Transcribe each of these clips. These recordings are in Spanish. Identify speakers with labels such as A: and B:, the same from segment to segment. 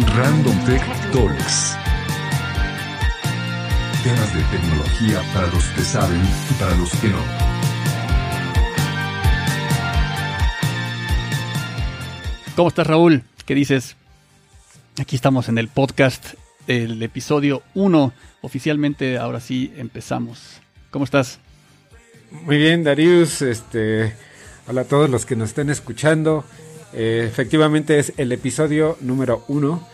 A: Random Tech Talks. Temas de tecnología para los que saben y para los que no.
B: ¿Cómo estás, Raúl? ¿Qué dices? Aquí estamos en el podcast, el episodio 1. Oficialmente, ahora sí empezamos. ¿Cómo estás?
C: Muy bien, Darius. Este, hola a todos los que nos estén escuchando. Eh, efectivamente es el episodio número 1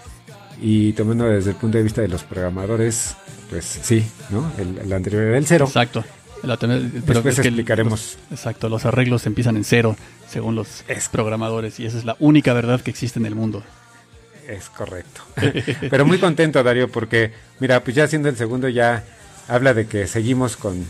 C: y tomando desde el punto de vista de los programadores, pues sí, ¿no? El, anterior era el cero.
B: Exacto.
C: pero Después explicaremos.
B: exacto, los arreglos empiezan en cero, según los programadores, y esa es la única verdad que existe en el mundo.
C: Es correcto. pero muy contento, Darío, porque, mira, pues ya siendo el segundo ya habla de que seguimos con,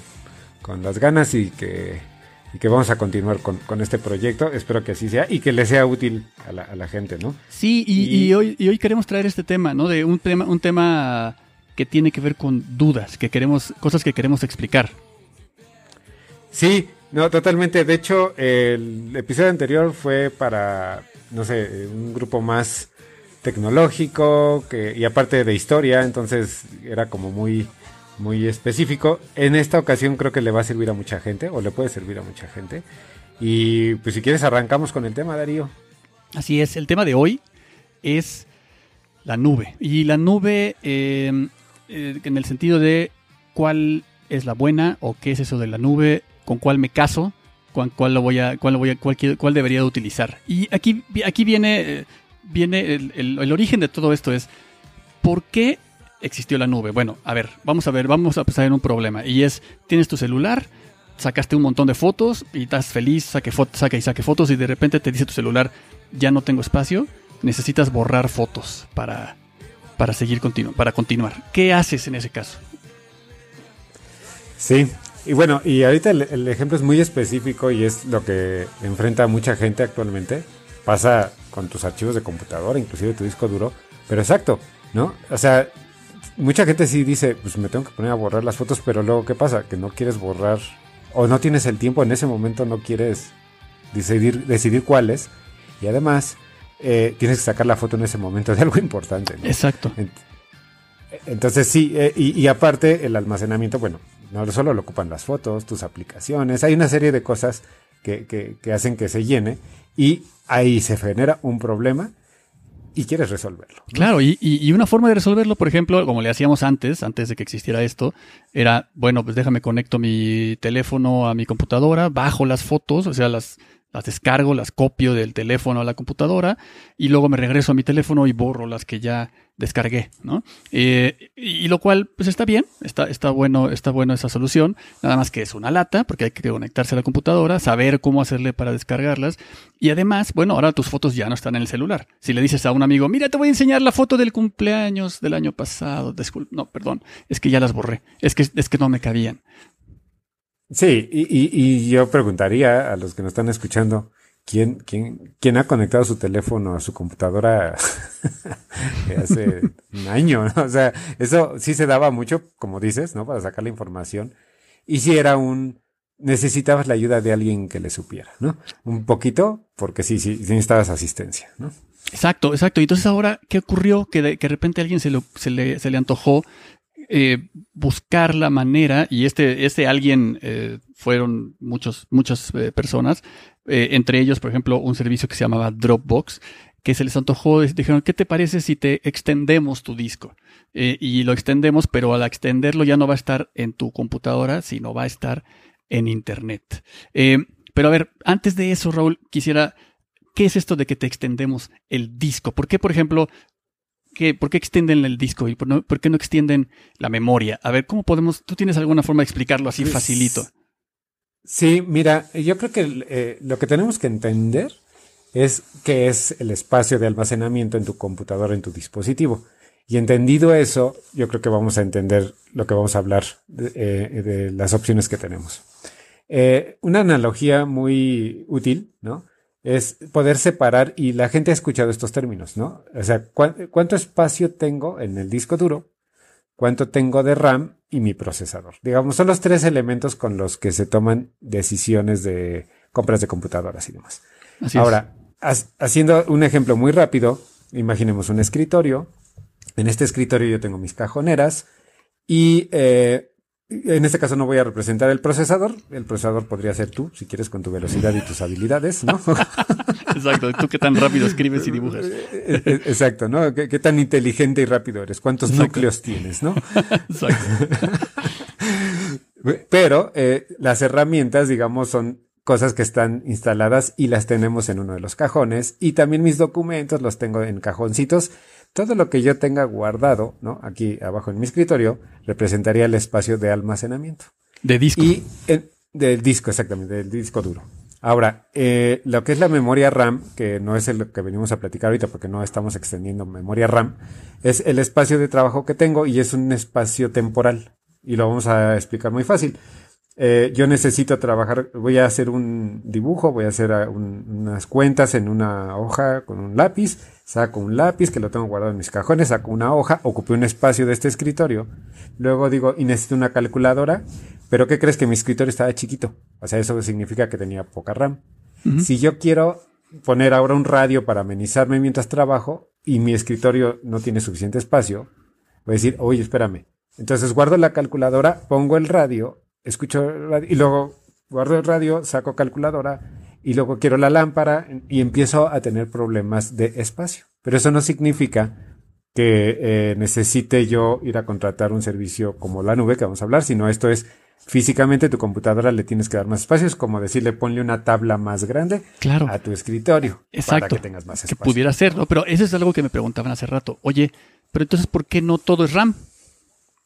C: con las ganas y que y que vamos a continuar con, este proyecto. Espero que así sea y que le sea útil a la, gente, ¿no?
B: Sí, y, hoy, y hoy queremos traer este tema, ¿no? De un tema, un tema que tiene que ver con dudas, que queremos, cosas que queremos explicar.
C: Sí, no, totalmente. De hecho, el episodio anterior fue para, no sé, un grupo más tecnológico que, y aparte de historia, entonces era como muy muy específico. En esta ocasión creo que le va a servir a mucha gente, o le puede servir a mucha gente. Y pues si quieres arrancamos con el tema, Darío.
B: Así es, el tema de hoy es la nube. Y la nube em, eh, en el sentido de cuál es la buena o qué es eso de la nube, con cuál me caso, cuál, cuál lo voy a, cuál lo voy a, cuál, debería de utilizar. Y aquí, aquí viene, eh, viene el, el origen de todo esto es ¿por qué existió la nube. Bueno, a ver, vamos a ver, vamos a empezar en un problema. Y es, tienes tu celular, sacaste un montón de fotos y estás feliz, saque saca y saque fotos y de repente te dice tu celular, ya no tengo espacio, necesitas borrar fotos para, para seguir continuo, para continuar. ¿Qué haces en ese caso?
C: Sí, y bueno, y ahorita el, el, ejemplo es muy específico y es lo que enfrenta mucha gente actualmente. Pasa con tus archivos de computadora, inclusive tu disco duro. Pero exacto, ¿no? O sea, mucha gente sí dice, pues me tengo que poner a borrar las fotos, pero luego, ¿qué pasa? Que no quieres borrar o no tienes el tiempo en ese momento, no quieres decidir, decidir cuáles. Y además, eh, tienes que sacar la foto en ese momento de algo importante.
B: Exacto.
C: Entonces sí, eh, y, aparte el almacenamiento, bueno, no solo lo ocupan las fotos, tus aplicaciones, hay una serie de cosas que, que hacen que se llene y ahí se genera un problema y quieres resolverlo.
B: Claro, y, una forma de resolverlo, por ejemplo, como le hacíamos antes, antes de que existiera esto, era, bueno, pues déjame conecto mi teléfono a mi computadora, bajo las fotos, o sea, las, las descargo, las copio del teléfono a la computadora y luego me regreso a mi teléfono y borro las que ya descargué, ¿no? Eh, y, lo cual, pues está bien, está, está bueno, está bueno esa solución, nada más que es una lata, porque hay que conectarse a la computadora, saber cómo hacerle para descargarlas, y además, bueno, ahora tus fotos ya no están en el celular. Si le dices a un amigo, mira, te voy a enseñar la foto del cumpleaños del año pasado, no, perdón, es que ya las borré, es que, es que no me cabían.
C: Sí, y, y, yo preguntaría a los que nos están escuchando, ¿quién, quién, quién ha conectado su teléfono a su computadora hace un año? O sea, eso sí se daba mucho, como dices, ¿no? Para sacar la información. Y si era un, necesitabas la ayuda de alguien que le supiera, ¿no? Un poquito, porque sí, sí, necesitabas asistencia, ¿no?
B: Exacto, exacto. Y entonces ahora, ¿qué ocurrió? Que de, que de repente a alguien se, lo, se, le, se le antojó eh, buscar la manera, y este, este alguien eh, fueron muchos, muchas eh, personas, entre ellos, por ejemplo, un servicio que se llamaba Dropbox, que se les antojó, dijeron, ¿qué te parece si te extendemos tu disco? y lo extendemos, pero al extenderlo ya no va a estar en tu computadora, sino va a estar en Internet. pero a ver, antes de eso, Raúl, quisiera ¿qué es esto de que te extendemos el disco? ¿Por qué, por ejemplo, ¿Por qué extienden el disco y por, qué no extienden la memoria? A ver, ¿cómo podemos? ¿Tú tienes alguna forma de explicarlo así pues, facilito?
C: Sí, mira, yo creo que eh, lo que tenemos que entender es qué es el espacio de almacenamiento en tu computadora, en tu dispositivo. Y entendido eso, yo creo que vamos a entender lo que vamos a hablar de, eh, las opciones que tenemos. Eh, una analogía muy útil, ¿no? Es poder separar, y la gente ha escuchado estos términos, ¿no? O sea, ¿cuánto espacio tengo en el disco duro? ¿Cuánto tengo de RAM y mi procesador? Digamos, son los tres elementos con los que se toman decisiones de compras de computadoras y demás. Ahora, haciendo un ejemplo muy rápido, imaginemos un escritorio. En este escritorio yo tengo mis cajoneras y eh, en este caso no voy a representar el procesador. El procesador podría ser tú, si quieres, con tu velocidad y tus habilidades, ¿no?
B: Exacto. Tú qué tan rápido escribes y dibujas.
C: Eh, eh, exacto, ¿no? ¿Qué, tan inteligente y rápido eres? ¿Cuántos núcleos tienes, no? Exacto. Pero eh, las herramientas, digamos, son cosas que están instaladas y las tenemos en uno de los cajones. Y también mis documentos los tengo en cajoncitos. Todo lo que yo tenga guardado, ¿no? Aquí abajo en mi escritorio, representaría el espacio de almacenamiento.
B: De disco.
C: Y del disco, exactamente, del disco duro. Ahora, eh, lo que es la memoria RAM, que no es lo que venimos a platicar ahorita porque no estamos extendiendo memoria RAM, es el espacio de trabajo que tengo y es un espacio temporal. Y lo vamos a explicar muy fácil. Eh, yo necesito trabajar, voy a hacer un dibujo, voy a hacer ah, unas cuentas en una hoja con un lápiz, saco un lápiz que lo tengo guardado en mis cajones, saco una hoja, ocupé un espacio de este escritorio, luego digo, y necesito una calculadora, pero ¿qué crees que mi escritorio estaba chiquito? O sea, eso significa que tenía poca RAM. Si yo quiero poner ahora un radio para amenizarme mientras trabajo y mi escritorio no tiene suficiente espacio, voy a decir, oye, espérame. Entonces guardo la calculadora, pongo el radio escucho radio, y luego guardo el radio, saco calculadora y luego quiero la lámpara y empiezo a tener problemas de espacio. Pero eso no significa que eh, necesite yo ir a contratar un servicio como la nube que vamos a hablar, sino esto es físicamente tu computadora le tienes que dar más espacio, es como decirle ponle una tabla más grande a tu escritorio
B: Exacto. para que tengas más espacio. Que pudiera ser, ¿no? Pero eso es algo que me preguntaban hace rato. Oye, pero entonces ¿por qué no todo es RAM?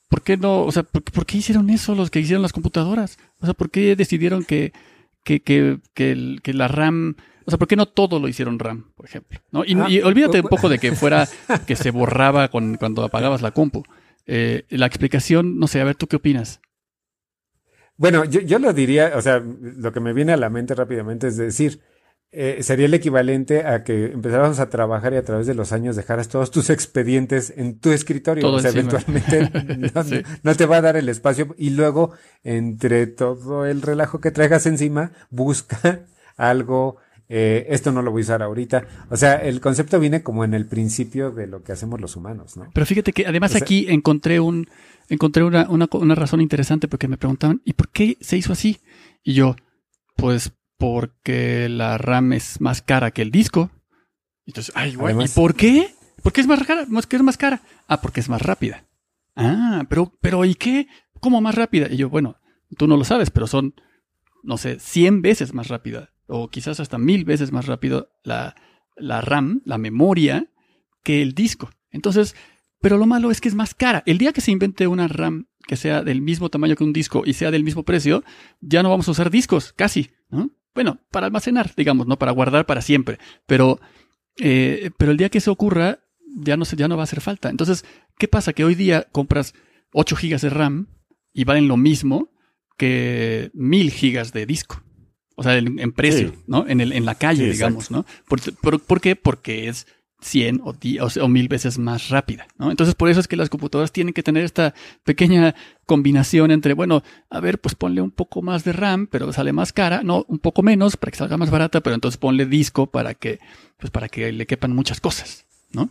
B: ¿Por qué no? O sea, ¿por, qué hicieron eso los que hicieron las computadoras? O sea, ¿por qué decidieron que, que, que, que, la RAM... O sea, ¿por qué no todo lo hicieron RAM, por ejemplo? ¿No? Y, ah, olvídate un poco de que fuera que se borraba con, cuando apagabas la compu. Eh, la explicación, no sé, a ver, ¿tú qué opinas?
C: Bueno, yo, yo lo diría, o sea, lo que me viene a la mente rápidamente es decir, eh, sería el equivalente a que empezáramos a trabajar y a través de los años dejaras todos tus expedientes en tu escritorio. o sea, eventualmente no, te va a dar el espacio y luego entre todo el relajo que traigas encima, busca algo. Eh, esto no lo voy a usar ahorita. O sea, el concepto viene como en el principio de lo que hacemos los humanos, ¿no?
B: Pero fíjate que además aquí encontré un, encontré una, una, una razón interesante porque me preguntaban, ¿y por qué se hizo así? Y yo, pues porque la RAM es más cara que el disco. Entonces, ay, güey, ¿y por qué? ¿Por qué es más cara? ¿Por es más cara? Ah, porque es más rápida. Ah, pero, pero, ¿y qué? ¿Cómo más rápida? Y yo, bueno, tú no lo sabes, pero son, no sé, 100 veces más rápida, o quizás hasta mil veces más rápido la, la RAM, la memoria, que el disco. Entonces, pero lo malo es que es más cara. El día que se invente una RAM que sea del mismo tamaño que un disco y sea del mismo precio, ya no vamos a usar discos, casi, ¿no? Bueno, para almacenar, digamos, no para guardar para siempre. Pero, eh, pero el día que eso ocurra, ya no, ya no va a hacer falta. Entonces, ¿qué pasa? Que hoy día compras 8 gigas de RAM y valen lo mismo que 1000 gigas de disco. O sea, en, precio, ¿no? En, el, en la calle, digamos, ¿no? ¿Por, qué? Porque es 100 o, o, mil veces más rápida, ¿no? Entonces, por eso es que las computadoras tienen que tener esta pequeña combinación entre, bueno, a ver, pues ponle un poco más de RAM, pero sale más cara, no, un poco menos para que salga más barata, pero entonces ponle disco para que, pues para que le quepan muchas cosas, ¿no?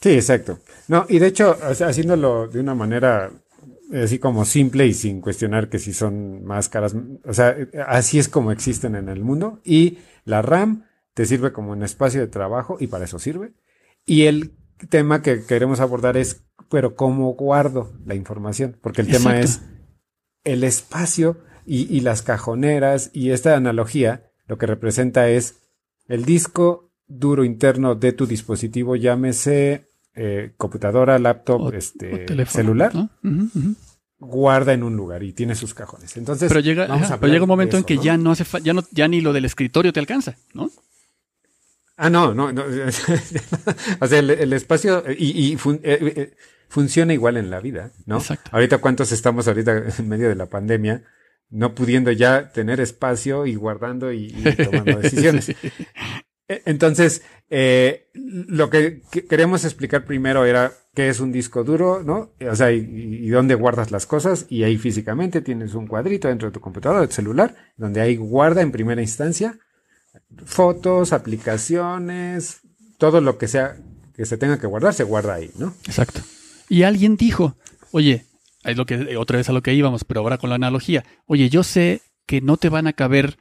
C: Sí, exacto. No, y de hecho, haciéndolo de una manera así como simple y sin cuestionar que si son más caras, o sea, así es como existen en el mundo y la RAM te sirve como un espacio de trabajo y para eso sirve. Y el tema que queremos abordar es, pero ¿cómo guardo la información? Porque el tema es el espacio y, las cajoneras y esta analogía lo que representa es el disco duro interno de tu dispositivo, llámese eh, computadora, laptop, este, celular. Guarda en un lugar y tiene sus cajones. Entonces,
B: pero llega, pero llega un momento en que ya no hace ya no, ya ni lo del escritorio te alcanza, ¿no?
C: Ah, no, no, no. o sea, el, espacio y, eh, eh, funciona igual en la vida, ¿no? Exacto. Ahorita cuántos estamos ahorita en medio de la pandemia, no pudiendo ya tener espacio y guardando y, tomando decisiones. E, entonces, eh, lo que queremos explicar primero era qué es un disco duro, ¿no? O sea, y, y, dónde guardas las cosas. Y ahí físicamente tienes un cuadrito dentro de tu computadora, de celular, donde ahí guarda en primera instancia fotos, aplicaciones, todo lo que sea que se tenga que guardar, se guarda ahí, ¿no?
B: Exacto. Y alguien dijo, oye, es lo que, otra vez a lo que íbamos, pero ahora con la analogía, oye, yo sé que no te van a caber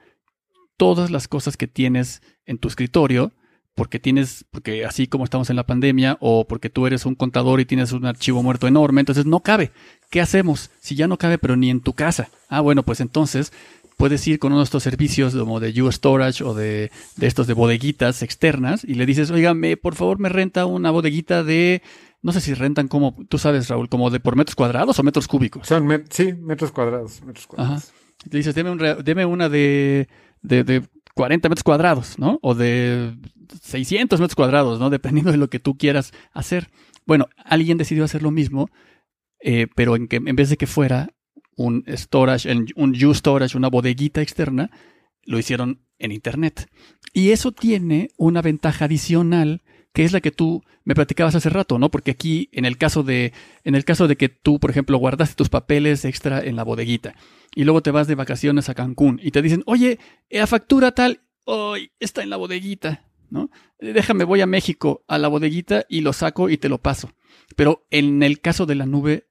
B: todas las cosas que tienes en tu escritorio, porque tienes, porque así como estamos en la pandemia, o porque tú eres un contador y tienes un archivo muerto enorme, entonces no cabe. ¿Qué hacemos? Si ya no cabe, pero ni en tu casa. Ah, bueno, pues entonces puedes ir con uno de estos servicios como de U Storage o de, de estos de bodeguitas externas y le dices, oígame, por favor me renta una bodeguita de, no sé si rentan como, tú sabes Raúl, como de por metros cuadrados o metros cúbicos.
C: Son, met- sí, metros cuadrados, metros cuadrados.
B: Ajá. Y te dices, deme, un deme una de, de, de 40 metros cuadrados, ¿no? O de 600 metros cuadrados, ¿no? Dependiendo de lo que tú quieras hacer. Bueno, alguien decidió hacer lo mismo, eh, pero en, que, en vez de que fuera un storage, un U-Storage, una bodeguita externa, lo hicieron en Internet. Y eso tiene una ventaja adicional que es la que tú me platicabas hace rato, ¿no? Porque aquí, en el caso de, en el caso de que tú, por ejemplo, guardaste tus papeles extra en la bodeguita y luego te vas de vacaciones a Cancún y te dicen, oye, la factura tal, hoy está en la bodeguita, ¿no? Déjame, voy a México a la bodeguita y lo saco y te lo paso. Pero en el caso de la nube,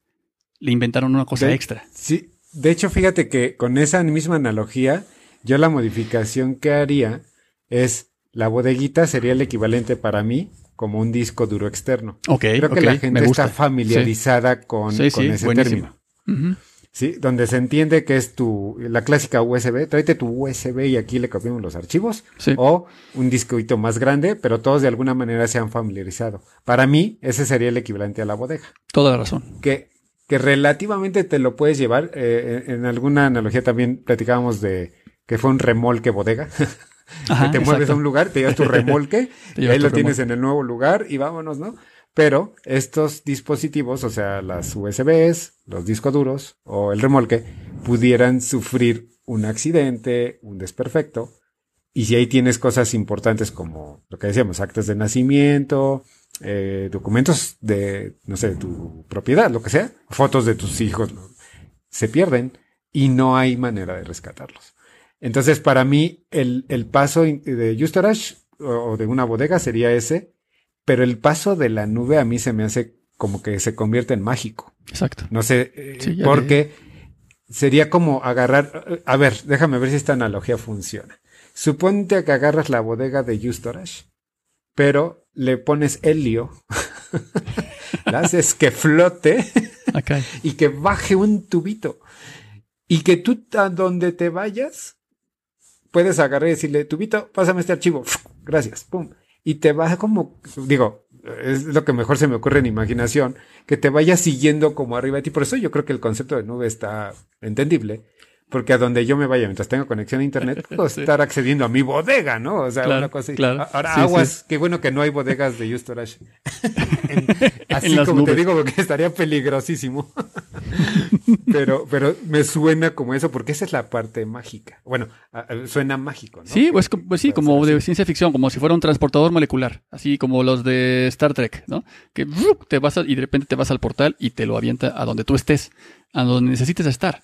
B: le inventaron una cosa
C: De-
B: extra.
C: Sí, de hecho, fíjate que con esa misma analogía, yo la modificación que haría es la bodeguita sería el equivalente para mí como un disco duro externo.
B: Ok,
C: Creo que la gente está familiarizada con,
B: Sí,
C: con
B: sí,
C: ese
B: buenísimo.
C: término. Sí, donde se entiende que es tu, la clásica USB, tráete tu USB y aquí le copiamos los archivos,
B: Sí.
C: o un disquito más grande, pero todos de alguna manera se han familiarizado. Para mí, ese sería el equivalente a la bodega,
B: Toda la razón.
C: que, que relativamente te lo puedes llevar, eh, en en alguna analogía también platicábamos de que fue un remolque bodega,
B: Ajá,
C: que te mueves
B: exacto.
C: a un lugar, te llevas tu remolque, y ahí lo tienes
B: remolque.
C: en el nuevo lugar y vámonos, ¿no? Pero estos dispositivos, o sea, las USBs, los discos duros o el remolque, pudieran sufrir un accidente, un desperfecto. Y si ahí tienes cosas importantes como lo que decíamos, actas de nacimiento, eh, documentos de, no sé, de tu propiedad, lo que sea, fotos de tus hijos, se pierden y no hay manera de rescatarlos. Entonces, para mí, el, el paso de Ustorage o de una bodega sería ese, pero el paso de la nube a mí se me hace como que se convierte en mágico.
B: Exacto.
C: No sé, eh,
B: Sí,
C: porque sería como agarrar, a ver, déjame ver si esta analogía funciona. Suponte que agarras la bodega de Ustorage, pero le pones helio, la haces que flote y que baje un tubito. Y que tú a donde te vayas, puedes agarrar y decirle, tubito, pásame este archivo. Gracias. Pum. Y te va como, digo, es lo que mejor se me ocurre en imaginación, que te vaya siguiendo como arriba de ti. Por eso yo creo que el concepto de nube está entendible. Porque a donde yo me vaya, mientras tenga conexión a internet, puedo
B: Sí.
C: estar accediendo a mi bodega, ¿no? O sea,
B: Claro,
C: una cosa así.
B: claro.
C: Ahora,
B: Sí,
C: aguas,
B: sí.
C: qué bueno que no hay bodegas de Ustorage. Así como te digo, porque estaría peligrosísimo. pero, pero me suena como eso, porque esa es la parte mágica. Bueno, suena mágico, ¿no?
B: Sí, pues, pues sí, como de
C: así.
B: ciencia ficción, como si fuera un transportador molecular, así como los de Star Trek, ¿no? Que te vas a- y de repente te vas al portal y te lo avienta a donde tú estés, a donde necesites estar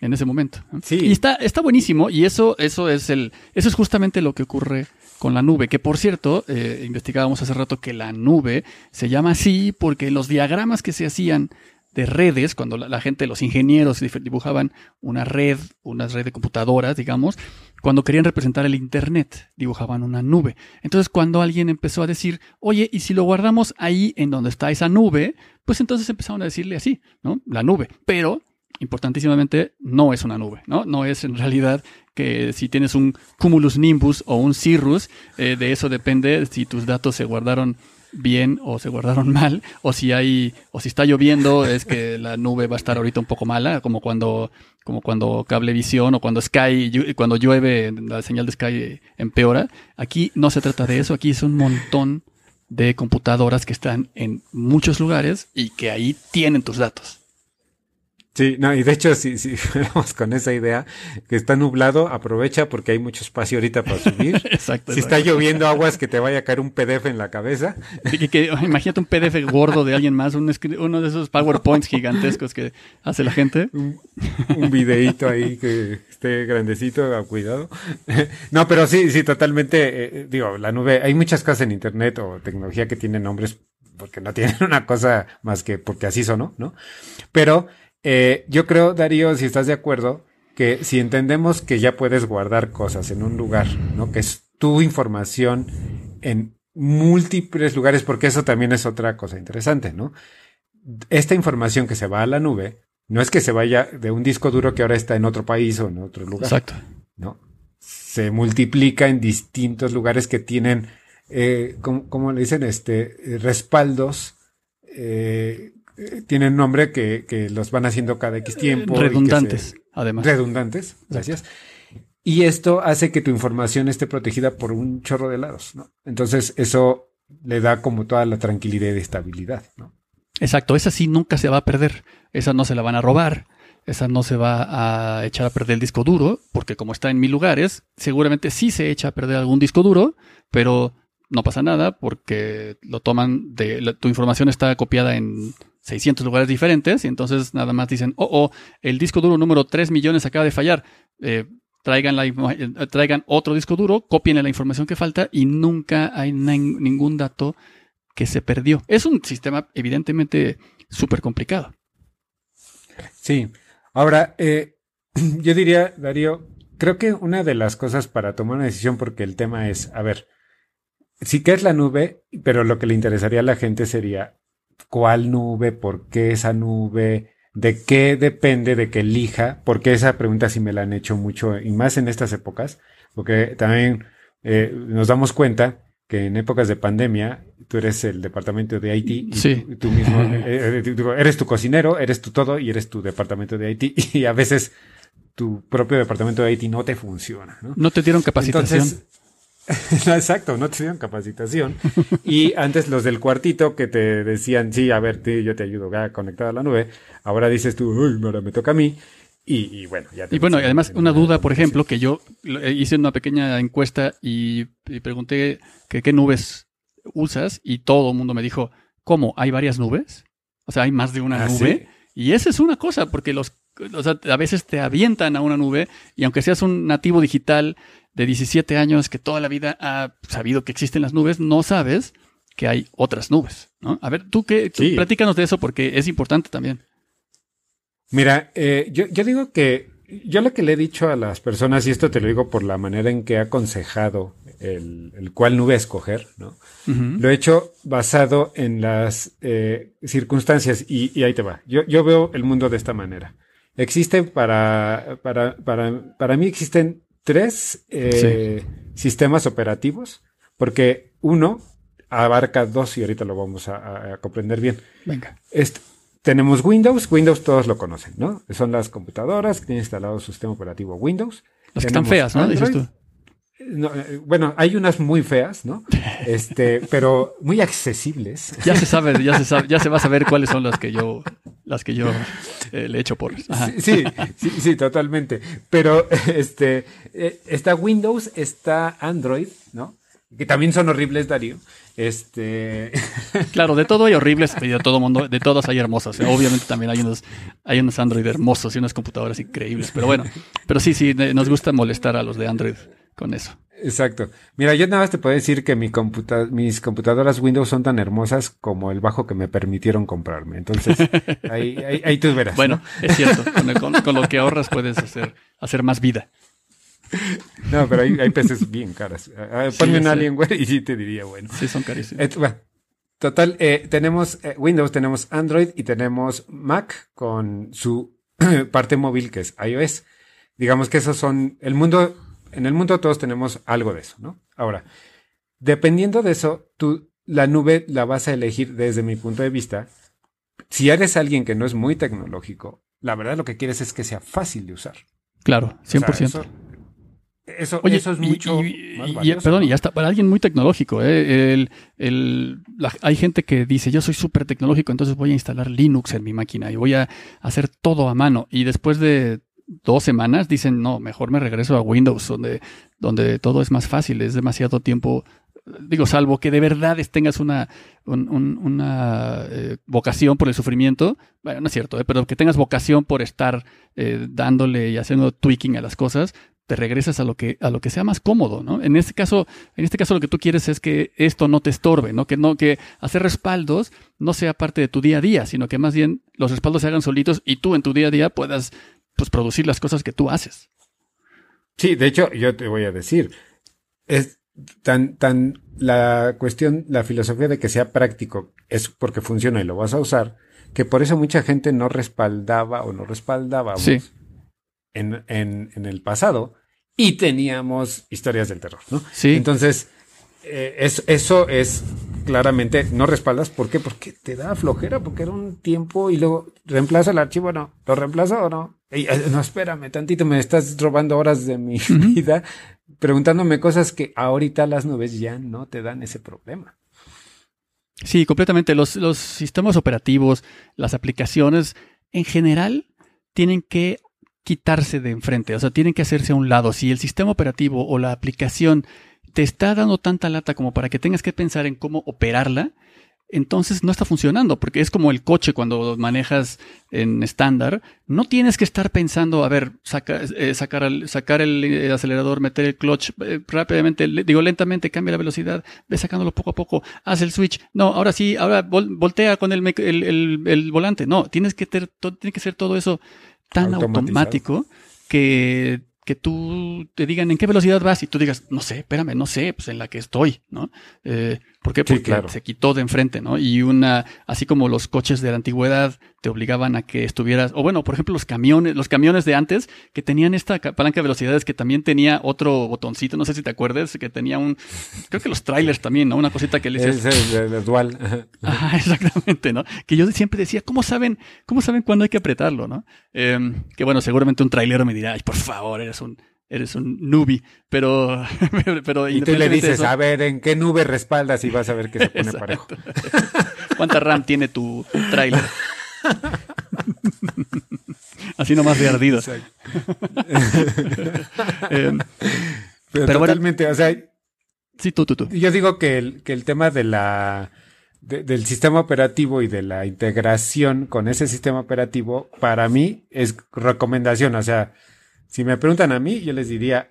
B: en ese momento.
C: Sí.
B: Y está, está buenísimo y eso, eso es el, eso es justamente lo que ocurre con la nube, que por cierto, eh, investigábamos hace rato que la nube se llama así porque los diagramas que se hacían de redes, cuando la, la gente, los ingenieros dibujaban una red, una red de computadoras, digamos, cuando querían representar el Internet, dibujaban una nube. Entonces, cuando alguien empezó a decir, oye, ¿y si lo guardamos ahí en donde está esa nube? Pues entonces empezaron a decirle así, ¿no? La nube. Pero, importantísimamente, no es una nube, ¿no? No es en realidad que si tienes un cumulus nimbus o un cirrus, eh, de eso depende si tus datos se guardaron bien o se guardaron mal, o si hay, o si está lloviendo, es que la nube va a estar ahorita un poco mala, como cuando, como cuando Cablevisión o cuando Sky, cuando llueve, la señal de Sky empeora. Aquí no se trata de eso, aquí es un montón de computadoras que están en muchos lugares y que ahí tienen tus datos.
C: Sí, no, y de hecho, si, si fuéramos con esa idea, que está nublado, aprovecha porque hay mucho espacio ahorita para subir.
B: Exacto.
C: si está lloviendo aguas, que te vaya a caer un PDF en la cabeza.
B: Que- que- imagínate un PDF gordo de alguien más, un uno de esos PowerPoints gigantescos que hace la gente.
C: un, un videíto ahí que esté grandecito, cuidado. No, pero sí, sí, totalmente. eh, digo, la nube, hay muchas cosas en Internet o tecnología que tienen nombres porque no tienen una cosa más que porque así sonó, ¿no? Pero eh, yo creo, Darío, si estás de acuerdo, que si entendemos que ya puedes guardar cosas en un lugar, ¿no? Que es tu información en múltiples lugares, porque eso también es otra cosa interesante, ¿no? Esta información que se va a la nube, no es que se vaya de un disco duro que ahora está en otro país o en otro lugar.
B: Exacto.
C: ¿No? Se multiplica en distintos lugares que tienen, eh, ¿cómo, le dicen? Este, respaldos, eh, tienen nombre que, que, los van haciendo cada X tiempo.
B: Redundantes, además.
C: Redundantes, gracias. Y esto hace que tu información esté protegida por un chorro de lados, ¿no? Entonces, eso le da como toda la tranquilidad y estabilidad, ¿no?
B: Exacto, esa sí nunca se va a perder, esa no se la van a robar, esa no se va a echar a perder el disco duro, porque como está en mil lugares, seguramente sí se echa a perder algún disco duro, pero no pasa nada porque lo toman de tu información está copiada en 600 lugares diferentes y entonces nada más dicen, oh, oh, el disco duro número 3 millones acaba de fallar. Eh, traigan, la, eh, traigan otro disco duro, copien la información que falta y nunca hay ningún dato que se perdió. Es un sistema evidentemente súper complicado.
C: Sí. Ahora, eh, yo diría, Darío, creo que una de las cosas para tomar una decisión, porque el tema es, a ver, sí que es la nube, pero lo que le interesaría a la gente sería cuál nube, por qué esa nube, de qué depende de que elija, porque esa pregunta sí me la han hecho mucho, y más en estas épocas, porque también eh, nos damos cuenta que en épocas de pandemia tú eres el departamento de IT y tú, mismo eh, eh, eres tu cocinero, eres tu todo y eres tu departamento de IT y a veces tu propio departamento de IT no te funciona. No,
B: no te dieron capacitación.
C: exacto, no te dieron capacitación. Y antes los del cuartito que te decían, sí, a ver, yo te ayudo a conectar a la nube. Ahora dices tú, uy, ahora me toca a mí. Y, bueno, ya
B: Y bueno, además una duda, por ejemplo, que yo hice una pequeña encuesta y, pregunté que qué nubes usas y todo el mundo me dijo, ¿cómo? ¿Hay varias nubes? O sea, hay más de una ¿Ah, nube. Y esa es una cosa, porque los, o sea, a veces te avientan a una nube y aunque seas un nativo digital de 17 años que toda la vida ha sabido que existen las nubes, no sabes que hay otras nubes. ¿no? A ver, tú qué, platícanos de eso porque es importante también.
C: Mira, eh, yo, yo digo que yo lo que le he dicho a las personas, y esto te lo digo por la manera en que he aconsejado el, el cuál nube escoger, ¿no? Lo he hecho basado en las eh, circunstancias y, y, ahí te va. Yo, yo veo el mundo de esta manera. Existen para, para, para, para mí existen tres eh, sistemas operativos, porque uno abarca dos y ahorita lo vamos a, a comprender bien.
B: Venga.
C: Este, tenemos Windows, Windows todos lo conocen, ¿no? Son las computadoras que tienen instalado su sistema operativo Windows.
B: Las que están feas, ¿no? Dices tú.
C: Eh, bueno, hay unas muy feas, ¿no? Este, pero muy accesibles.
B: Ya se sabe, ya se sabe, ya se va a saber cuáles son las que yo, las que yo eh, le echo por.
C: Sí, sí, sí, totalmente. Pero este, eh, está Windows, está Android, ¿no? Que también son horribles, Darío. Este.
B: Claro, de todo hay horribles y de todo mundo, de todas hay hermosas. Obviamente también hay unos, hay unos Android hermosos y unas computadoras increíbles. Pero bueno, pero sí, sí, nos gusta molestar a los de Android con eso.
C: Exacto. Mira, yo nada más te puedo decir que mi computa mis computadoras Windows son tan hermosas como el bajo que me permitieron comprarme. Entonces, ahí, ahí, tú verás.
B: Bueno, es cierto. Con, lo que ahorras puedes hacer, hacer más vida.
C: No, pero hay, hay peces bien caras. Ponme un Alienware y sí te diría, bueno.
B: Sí, son carísimos.
C: total, eh, tenemos eh, Windows, tenemos Android y tenemos Mac con su parte móvil que es iOS. Digamos que esos son el mundo, en el mundo todos tenemos algo de eso, ¿no? Ahora, dependiendo de eso, tú la nube la vas a elegir desde mi punto de vista. Si eres alguien que no es muy tecnológico, la verdad lo que quieres es que sea fácil de usar.
B: Claro, 100%.
C: Eso, eso es mucho
B: más perdón, y hasta para alguien muy tecnológico. ¿eh? El, el, hay gente que dice, yo soy súper tecnológico, entonces voy a instalar Linux en mi máquina y voy a hacer todo a mano. Y después de dos semanas dicen, no, mejor me regreso a Windows, donde, donde todo es más fácil, es demasiado tiempo. Digo, salvo que de verdad tengas una, una eh, vocación por el sufrimiento. Bueno, no es cierto, ¿eh? pero que tengas vocación por estar eh, dándole y haciendo tweaking a las cosas, te regresas a lo que a lo que sea más cómodo, ¿no? En este caso, en este caso lo que tú quieres es que esto no te estorbe, ¿no? Que no que hacer respaldos no sea parte de tu día a día, sino que más bien los respaldos se hagan solitos y tú en tu día a día puedas pues producir las cosas que tú haces.
C: Sí, de hecho, yo te voy a decir, es tan tan la cuestión, la filosofía de que sea práctico es porque funciona y lo vas a usar, que por eso mucha gente no respaldaba o no respaldaba
B: Sí.
C: en, en, en el pasado y teníamos historias del terror, ¿no?
B: Sí.
C: Entonces, eh, es- eso es claramente, no respaldas, ¿por qué? Porque te da flojera, porque era un tiempo y luego reemplaza el archivo, no, lo reemplazo o no. Ey, eh, no, espérame, tantito, me estás robando horas de mi vida preguntándome cosas que ahorita las nubes ya no te dan ese problema.
B: Sí, completamente. Los, los sistemas operativos, las aplicaciones, en general, tienen que quitarse de enfrente, o sea, tienen que hacerse a un lado. Si el sistema operativo o la aplicación te está dando tanta lata como para que tengas que pensar en cómo operarla, entonces no está funcionando, porque es como el coche cuando manejas en estándar, no tienes que estar pensando, a ver, saca- eh, sacar, el, sacar el, eh, acelerador, meter el clutch eh, rápidamente, le- digo lentamente, cambia la velocidad, ve sacándolo poco a poco, haz el switch, no, ahora sí, ahora vol- voltea con el, el, el- el volante, no, tienes que, ter- tiene que ser todo eso tan automático que, que tú te digan en qué velocidad vas y tú digas, no sé, espérame, no sé, pues en la que estoy, ¿no? Eh, ¿Por qué?
C: Sí,
B: Porque
C: claro.
B: se quitó de enfrente, ¿no? Y una, así como los coches de la antigüedad te obligaban a que estuvieras, o bueno, por ejemplo, los camiones, los camiones de antes que tenían esta ca- palanca de velocidades que también tenía otro botoncito, no sé si te acuerdas, que tenía un, creo que los trailers también, ¿no? Una cosita que le decías,
C: Es el, el dual. ajá.
B: Exactamente, ¿no? Que yo siempre decía, ¿cómo saben, cómo saben cuándo hay que apretarlo, no? Eh, que bueno, seguramente un trailero me dirá, ay, por favor, eres un, eres un newbie, pero, pero
C: Y tú le dices, a ver, ¿en qué nube respaldas? Y vas a ver que se pone parejo.
B: ¿cuánta RAM tiene tu trailer? Así nomás de ardido. Eh,
C: Pero,
B: Pero bueno.
C: totalmente, o sea,
B: sí, tú, tú, tú.
C: yo digo que el, que el tema de la de- del sistema operativo y de la integración con ese sistema operativo, para mí es recomendación. O sea, si me preguntan a mí, yo les diría,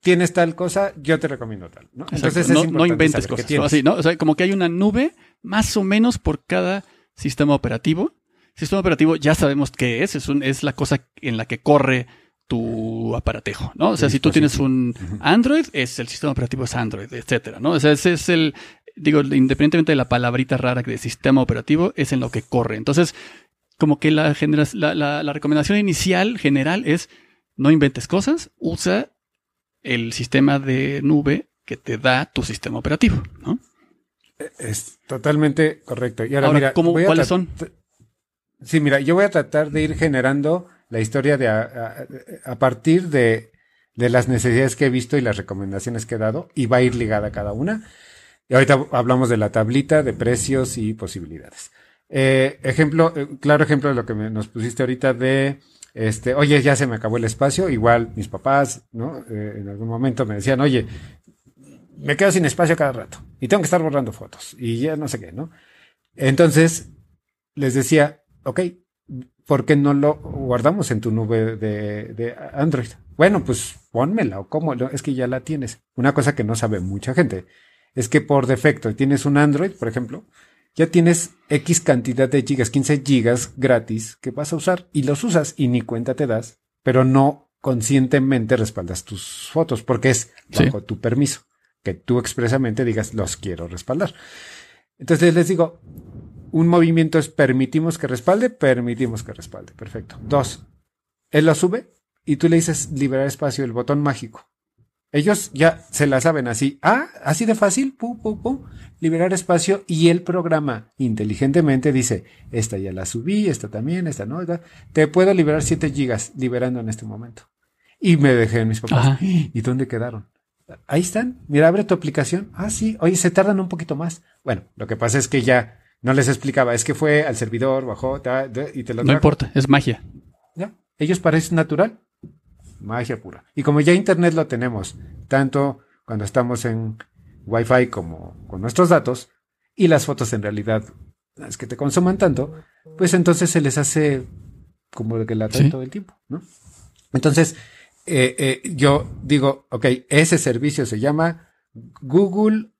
C: tienes tal cosa, yo te recomiendo tal. ¿no?
B: Exacto,
C: es
B: no, no
C: importante
B: inventes cosas. ¿no? Así, ¿no? O sea, como que hay una nube más o menos por cada sistema operativo. Sistema operativo ya sabemos qué es, es, un- es la cosa en la que corre tu aparatejo, ¿no? O sea, si tú tienes un Android, es el sistema operativo es Android, etcétera, ¿no? O sea, ese es el, digo, independientemente de la palabrita rara de sistema operativo, es en lo que corre. Entonces, como que la, genera- la, la- la recomendación inicial general es no inventes cosas, usa el sistema de nube que te da tu sistema operativo, ¿no?
C: Es totalmente correcto. Y ahora,
B: Ahora,
C: mira,
B: ¿cómo-
C: a
B: cuáles son?
C: Sí, mira, yo voy a tratar de ir generando la historia de a, a- a partir de, de las necesidades que he visto y las recomendaciones que he dado y va a ir ligada cada una. Y ahorita hablamos de la tablita de precios y posibilidades. Eh, ejemplo, eh, claro ejemplo de lo que me- nos pusiste ahorita de, este, oye, ya se me acabó el espacio. Igual mis papás, ¿no? Eh, en algún momento me decían, oye, me quedo sin espacio cada rato y tengo que estar borrando fotos y ya no sé qué, ¿no? Entonces les decía, ok, ¿por qué no lo guardamos en tu nube de, de Android? Bueno, pues pónmela o cómo, es que ya la tienes. Una cosa que no sabe mucha gente es que por defecto tienes un Android, por ejemplo, ya tienes X cantidad de gigas, 15 gigas gratis que vas a usar y los usas y ni cuenta te das, pero no conscientemente respaldas tus fotos porque es
B: Sí.
C: bajo tu permiso, que tú expresamente digas los quiero respaldar. Entonces les digo, un movimiento es permitimos que respalde, permitimos que respalde. Perfecto. Dos, él lo sube y tú le dices liberar espacio, el botón mágico. Ellos ya se la saben así. Ah, así de fácil, pum, pum, pum, liberar espacio y el programa inteligentemente dice, esta ya la subí, esta también, esta no, esta- te puedo liberar 7 gigas liberando en este momento. Y me dejé en mis papás.
B: Ajá.
C: ¿Y dónde quedaron? Ahí están. Mira, abre tu aplicación. Ah, sí. Oye, se tardan un poquito más. Bueno, lo que pasa es que ya no les explicaba. Es que fue al servidor, bajó ta, ta, y te lo
B: No
C: trajo.
B: importa, es magia.
C: Ya. Ellos parecen natural. Magia pura. Y como ya Internet lo tenemos, tanto cuando estamos en Wi-Fi como con nuestros datos, y las fotos en realidad es que te consuman tanto, pues entonces se les hace como de que la traen
B: Sí.
C: todo el tiempo, ¿no? Entonces, eh, eh, yo digo, ok, ese servicio se llama Google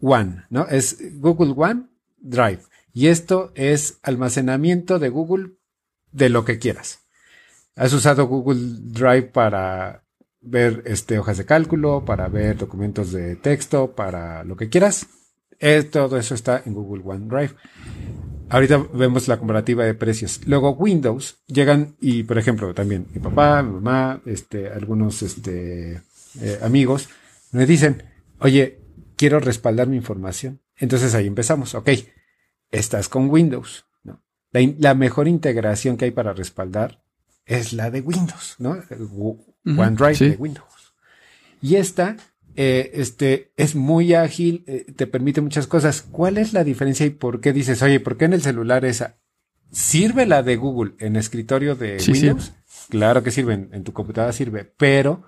C: One, ¿no? Es Google One Drive. Y esto es almacenamiento de Google de lo que quieras. Has usado Google Drive para ver este, hojas de cálculo, para ver documentos de texto, para lo que quieras. Eh, todo eso está en Google OneDrive. Ahorita vemos la comparativa de precios. Luego Windows llegan y, por ejemplo, también mi papá, mi mamá, este, algunos este, eh, amigos me dicen, oye, quiero respaldar mi información. Entonces ahí empezamos. Ok, estás con Windows. la mejor integración que hay para respaldar es la de Windows, ¿no? OneDrive de Windows. Y esta, eh, este, es muy ágil, eh, te permite muchas cosas. ¿Cuál es la diferencia y por qué dices, oye, ¿por qué en el celular esa? ¿Sirve la de Google en escritorio de Windows? Claro que sirve, en, tu computadora sirve, pero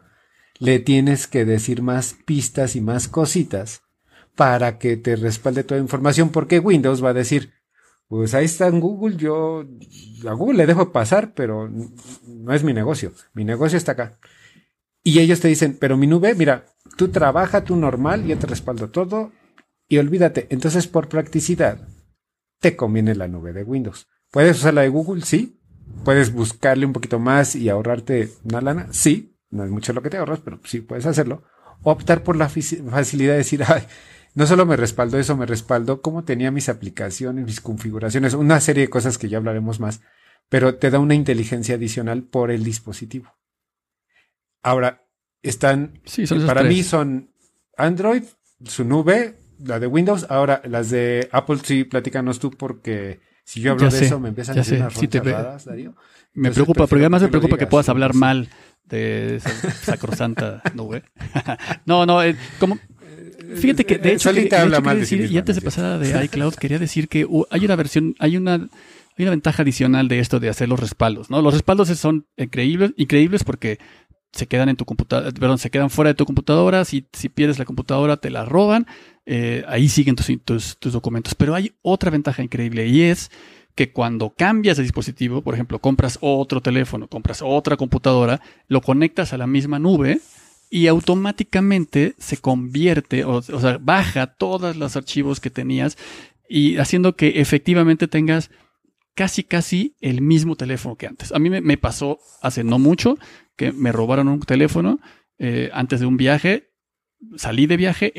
C: le tienes que decir más pistas y más cositas para que te respalde toda la información, porque Windows va a decir, pues ahí está en Google, yo a Google le dejo pasar, pero no es mi negocio, mi negocio está acá. Y ellos te dicen, pero mi nube, mira, tú trabaja tú normal, yo te respaldo todo y olvídate. Entonces, por practicidad, te conviene la nube de Windows. ¿Puedes usar la de Google? Sí. ¿Puedes buscarle un poquito más y ahorrarte una lana? Sí. No es mucho lo que te ahorras, pero sí puedes hacerlo. optar por la facilidad de decir, ay, no solo me respaldó eso, me respaldó cómo tenía mis aplicaciones, mis configuraciones, una serie de cosas que ya hablaremos más, pero te da una inteligencia adicional por el dispositivo. Ahora, están,
B: sí,
C: para mí son Android, su nube, la de Windows, ahora las de Apple sí, platícanos tú porque si yo hablo de eso me empiezan a decir unas sí Darío.
B: Me preocupa, porque además me preocupa que puedas hablar mal de esa sacrosanta nube. no, no, eh, como Fíjate que, de eh, hecho, decir, y antes de pasar a de iCloud, quería decir que hay una versión, hay una, hay una ventaja adicional de esto de hacer los respaldos, ¿no? Los respaldos son increíbles, increíbles porque se quedan en tu computadora, perdón, se quedan fuera de tu computadora, si, si pierdes la computadora te la roban, eh, ahí siguen tus, tus, tus documentos. Pero hay otra ventaja increíble y es que cuando cambias de dispositivo, por ejemplo, compras otro teléfono, compras otra computadora, lo conectas a la misma nube, y automáticamente se convierte, o, sea, baja todos los archivos que tenías y haciendo que efectivamente tengas casi, casi el mismo teléfono que antes. A mí me, pasó hace no mucho que me robaron un teléfono eh, antes de un viaje. Salí de viaje,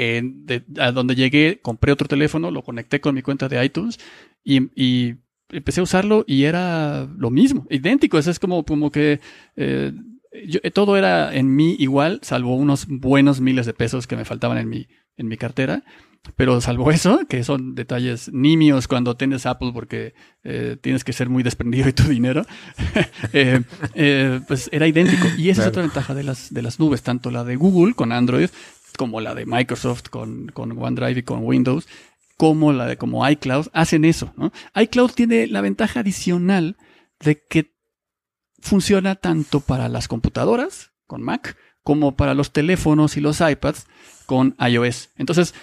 B: a donde llegué compré otro teléfono, lo conecté con mi cuenta de iTunes y, empecé a usarlo y era lo mismo, idéntico. Eso es como, como que eh, eh, todo era en mí igual, salvo unos buenos miles de pesos que me faltaban en mi, en mi cartera. Pero salvo eso, que son detalles nimios cuando tienes Apple porque eh, tienes que ser muy desprendido de tu dinero, eh, pues era idéntico. Y esa es otra ventaja de las, de las nubes, tanto la de Google con Android como la de Microsoft con, con OneDrive y con Windows, como la de como iCloud, hacen eso. ¿no? iCloud tiene la ventaja adicional de que funciona tanto para las computadoras con Mac como para los teléfonos y los iPads con iOS. Entonces,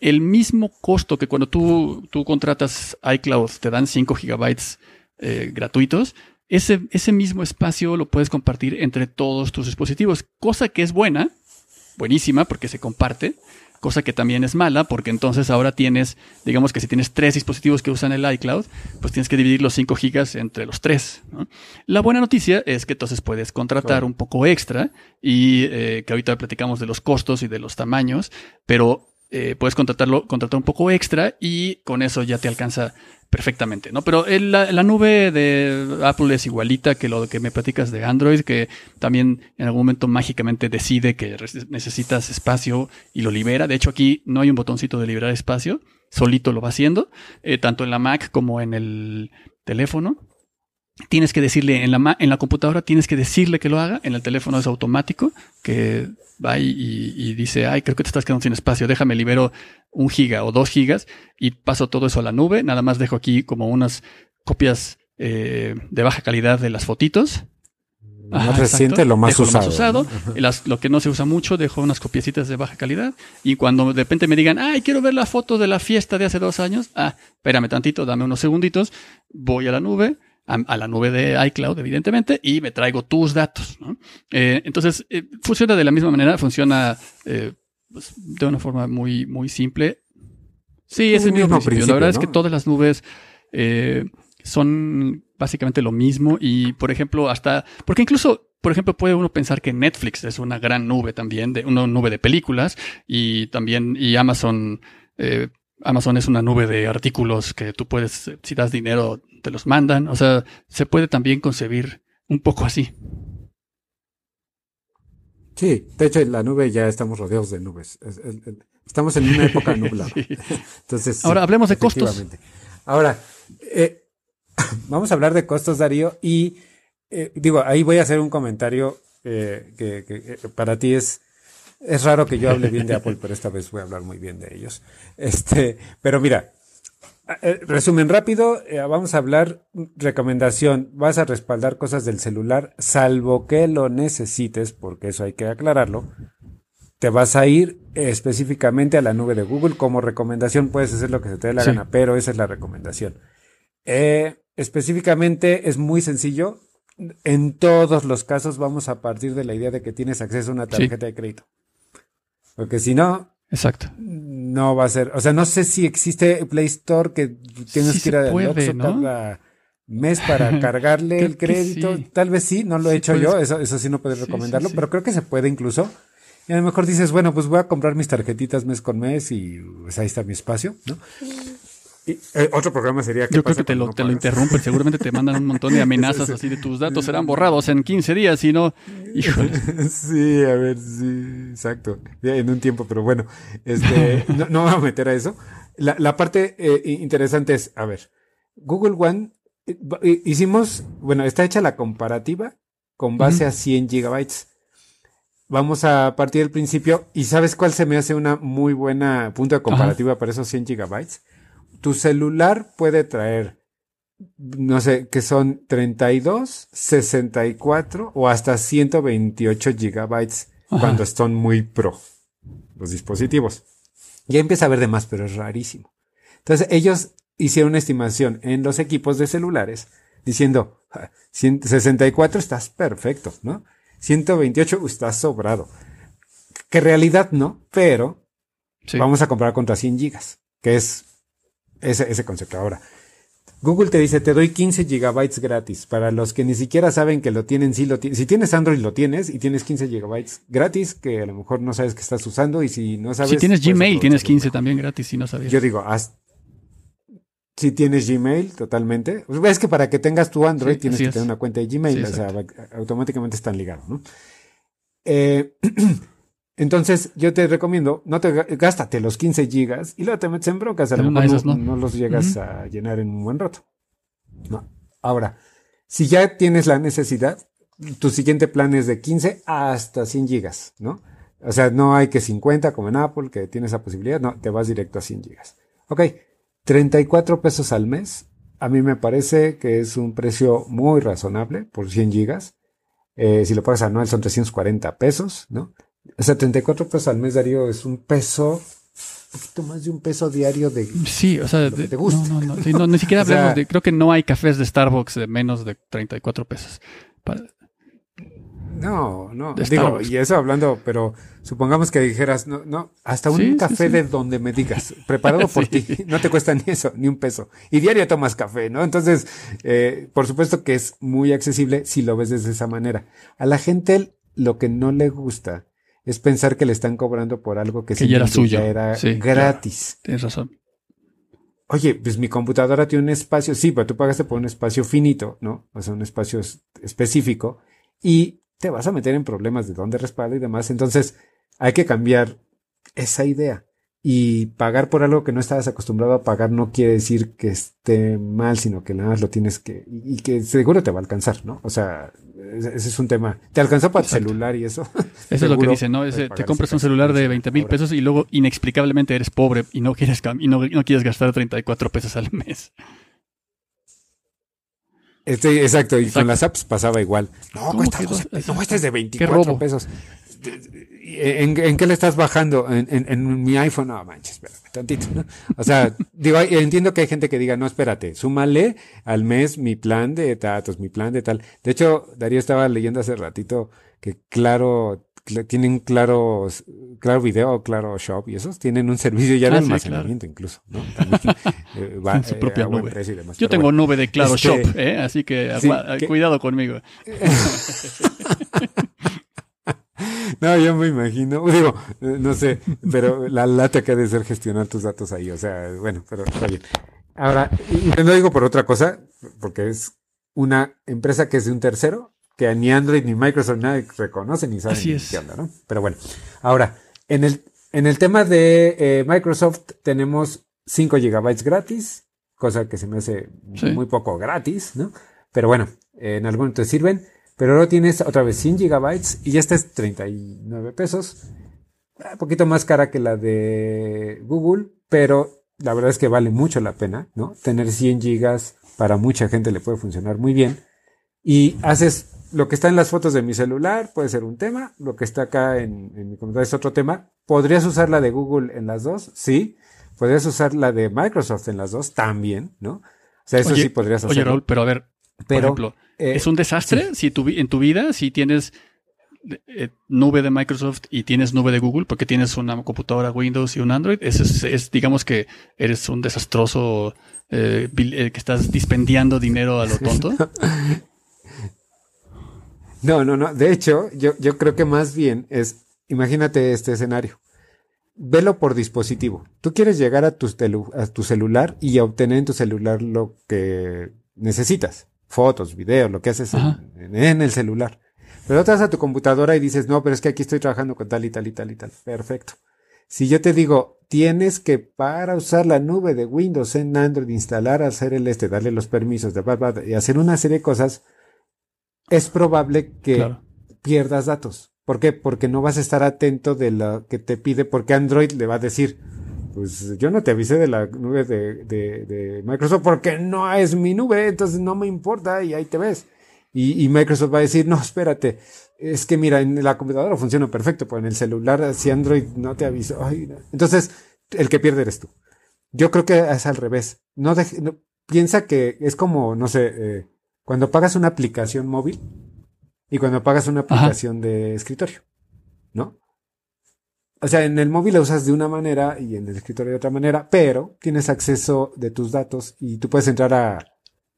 B: el mismo costo que cuando tú, tú contratas iCloud te dan 5 gigabytes eh, gratuitos, ese, ese mismo espacio lo puedes compartir entre todos tus dispositivos, cosa que es buena, buenísima porque se comparte, cosa que también es mala porque entonces ahora tienes, digamos que si tienes tres dispositivos que usan el iCloud, pues tienes que dividir los 5 gigas entre los tres. La buena noticia es que entonces puedes contratar un poco extra y eh, que ahorita platicamos de los costos y de los tamaños, pero eh, puedes contratarlo, contratar un poco extra y con eso ya te alcanza perfectamente, ¿no? Pero la, la, nube de Apple es igualita que lo que me platicas de Android, que también en algún momento mágicamente decide que necesitas espacio y lo libera. De hecho, aquí no hay un botoncito de liberar espacio, solito lo va haciendo, eh, tanto en la Mac como en el teléfono. Tienes que decirle, en la, en la computadora tienes que decirle que lo haga, en el teléfono es automático, que va y, dice, ay, creo que te estás quedando sin espacio, déjame libero un giga o dos gigas y paso todo eso a la nube. Nada más dejo aquí como unas copias eh, de baja calidad de las fotitos.
C: Lo más reciente, lo más usado.
B: Lo, que no se usa mucho, dejo unas copiecitas de baja calidad. Y cuando de repente me digan, ay, quiero ver la foto de la fiesta de hace dos años, ah, espérame tantito, dame unos segunditos, voy a la nube, a, la nube de iCloud, evidentemente, y me traigo tus datos. Eh, entonces, eh, funciona de la misma manera, funciona eh, pues, de una forma muy, muy simple. Sí, es el mismo, principio. La verdad es que todas las nubes son básicamente lo mismo y, por ejemplo, hasta, porque incluso, por ejemplo, puede uno pensar que Netflix es una gran nube también, de una nube de películas y también, y Amazon, Amazon es una nube de artículos que tú puedes, si das dinero, te los mandan. O sea, se puede también concebir un poco así.
C: Sí, de hecho en la nube ya estamos rodeados de nubes. Estamos en una época nublada. Entonces,
B: Ahora hablemos de costos.
C: Ahora, eh, vamos a hablar de costos, Darío, y eh, digo, ahí voy a hacer un comentario eh, que, para ti es, es raro que yo hable bien de Apple, pero esta vez voy a hablar muy bien de ellos. Este, pero mira, resumen rápido, eh, vamos a hablar recomendación. Vas a respaldar cosas del celular, salvo que lo necesites, porque eso hay que aclararlo. Te vas a ir específicamente a la nube de Google. Como recomendación puedes hacer lo que se te dé la gana, pero esa es la recomendación. Eh, específicamente es muy sencillo. En todos los casos vamos a partir de la idea de que tienes acceso a una tarjeta de crédito. Porque si no,
B: Exacto.
C: No va a ser, o sea, no sé si existe Play Store que tienes que ir a puede, ¿no? cada mes para cargarle el crédito. Tal vez sí, no lo he hecho yo, eso, eso sí no puedo recomendarlo, pero creo que se puede incluso. Y a lo mejor dices, bueno, pues voy a comprar mis tarjetitas mes con mes y pues ahí está mi espacio, ¿no? Eh, otro programa sería
B: que Yo creo que te lo, te lo interrumpen, seguramente te mandan un montón de amenazas así de tus datos serán borrados en 15 días, y no, híjole.
C: Sí, a ver, sí, exacto. en un tiempo, pero bueno, este, no, no vamos a meter a eso. La, la parte eh, interesante es, a ver, Google One, eh, hicimos, bueno, está hecha la comparativa con base a 100 gigabytes. Vamos a partir del principio, y ¿sabes cuál se me hace una muy buena punto de comparativa para esos 100 gigabytes? Tu celular puede traer, no sé, que son 32, 64 o hasta 128 gigabytes cuando están muy pro los dispositivos. Ya empieza a haber de más, pero es rarísimo. Entonces ellos hicieron una estimación en los equipos de celulares diciendo, 64 estás perfecto, ¿no? 128 estás sobrado. Que en realidad no, pero vamos a comprar contra 100 gigas, que es ese, ese concepto. Ahora, Google te dice, te doy 15 gigabytes gratis. Para los que ni siquiera saben que lo tienen, sí lo Si tienes Android, lo tienes y tienes 15 gigabytes gratis, que a lo mejor no sabes que estás usando y si no sabes...
B: Si tienes Gmail, tienes 15 también gratis si no sabes.
C: Yo digo, si tienes Gmail, totalmente. Pues, es que para que tengas tu Android tienes que tener una cuenta de Gmail, o sea, automáticamente están ligados, ¿no? Eh, Entonces, yo te recomiendo, no te gástate los 15 gigas y luego te metes en broncas. A lo mejor no, los llegas a llenar en un buen rato. No. Ahora, si ya tienes la necesidad, tu siguiente plan es de 15 hasta 100 gigas, ¿no? O sea, no hay que 50 como en Apple, que tiene esa posibilidad. No, te vas directo a 100 gigas. Ok, 34 pesos al mes. A mí me parece que es un precio muy razonable por 100 gigas. Eh, si lo pagas anual son 340 pesos, ¿no? O sea, 34 pesos al mes, Darío, es un peso, un poquito más de un peso diario de.
B: Sí, o sea, te gusta. No, no, no, ni siquiera hablamos de. Creo que no hay cafés de Starbucks de menos de 34 pesos.
C: no, no. Digo, y eso hablando, pero supongamos que dijeras, no, no, hasta un café de donde me digas, preparado por ti, no te cuesta ni eso, ni un peso. Y diario tomas café, ¿no? Entonces, eh, por supuesto que es muy accesible si lo ves de esa manera. A la gente lo que no le gusta es pensar que le están cobrando por algo que,
B: ya era suyo.
C: era gratis.
B: tienes razón.
C: Oye, pues mi computadora tiene un espacio, sí, pero tú pagaste por un espacio finito, ¿no? O sea, un espacio específico y te vas a meter en problemas de dónde respalda y demás. Entonces, hay que cambiar esa idea. Y pagar por algo que no estabas acostumbrado a pagar no quiere decir que esté mal, sino que nada más lo tienes que, y, que seguro te va a alcanzar, ¿no? O sea, ese es un tema. ¿Te alcanzó para tu celular y eso?
B: Eso es lo que dicen, ¿no? te compras un celular de 20 mil pesos y luego inexplicablemente eres pobre y no quieres, y no, no quieres gastar 34 pesos al mes.
C: Este, exacto, y con las apps pasaba igual. No, cuesta, no, este es de 24 pesos. ¿En, en qué le estás bajando? ¿En, en, en mi iPhone? No, manches, espérame tantito, ¿no? O sea, digo, entiendo que hay gente que diga, no, espérate, súmale al mes mi plan de datos, mi plan de tal. De hecho, Darío estaba leyendo hace ratito que claro, cl- tienen claro, claro video, claro shop y esos tienen un servicio ya de
B: Ah, sí,
C: almacenamiento incluso, ¿no? También, eh, va,
B: En su
C: eh,
B: propia
C: buen
B: nube.
C: demás.
B: Yo tengo
C: bueno.
B: nube de Claro
C: Este-
B: Shop, ¿eh? así que
C: Sí,
B: agua-
C: que-
B: cuidado conmigo.
C: No, yo me imagino, digo, no sé, pero la lata que ha de ser gestionar tus datos ahí, o sea, bueno, pero está bien. Ahora, lo digo por otra cosa, porque es una empresa que es de un tercero, que ni Android ni Microsoft nadie reconoce ni sabe
B: Así
C: ni
B: es.
C: qué onda, ¿no? Pero bueno, ahora, en el, en el tema de eh, Microsoft tenemos 5 gigabytes gratis, cosa que se me hace
B: Sí.
C: muy poco gratis, ¿no? Pero bueno, en algún te sirven. Pero ahora tienes otra vez 100 gigabytes y ya esta es 39 pesos. Un poquito más cara que la de Google, pero la verdad es que vale mucho la pena, ¿no? Tener 100 gigas para mucha gente le puede funcionar muy bien. Y haces lo que está en las fotos de mi celular, puede ser un tema. Lo que está acá en, en mi computadora es otro tema. ¿Podrías usar la de Google en las dos? Sí. ¿Podrías usar la de Microsoft en las dos? También, ¿no? O sea, eso
B: Oye,
C: sí podrías hacer.
B: Oye, Raúl, pero a ver, por ejemplo,
C: eh,
B: ¿es un desastre si tu, en tu vida, si tienes eh, nube de Microsoft y tienes nube de Google, porque tienes una computadora Windows y un Android? Es, es, digamos que eres un desastroso eh, que estás dispendiando dinero a lo tonto.
C: No, no, no. De hecho, yo, yo creo que más bien es, imagínate este escenario. Velo por dispositivo. Tú quieres llegar a tu, a tu celular y obtener en tu celular lo que necesitas. Fotos, videos, lo que haces en, en el celular. Pero te vas a tu computadora y dices, no, pero es que aquí estoy trabajando con tal y tal y tal y tal. Perfecto. Si yo te digo, tienes que para usar la nube de Windows en Android, instalar, hacer el este, darle los permisos de y hacer una serie de cosas, es probable que
B: Claro.
C: pierdas datos. ¿Por qué? Porque no vas a estar atento de lo que te pide, porque Android le va a decir, pues yo no te avisé de la nube de, de- de Microsoft porque no es mi nube, entonces no me importa y ahí te ves. Y, y Microsoft va a decir, no, espérate, es que mira, en la computadora funciona perfecto, pero en el celular, si Android no te avisó, ay, no. entonces el que pierde eres tú. Yo creo que es al revés. No, deje- no- piensa que es como, no sé, eh, cuando pagas una aplicación móvil y cuando pagas una
B: Ajá.
C: aplicación de escritorio, ¿no? O sea, en el móvil la usas de una manera y en el escritorio de otra manera, pero tienes acceso de tus datos y tú puedes entrar a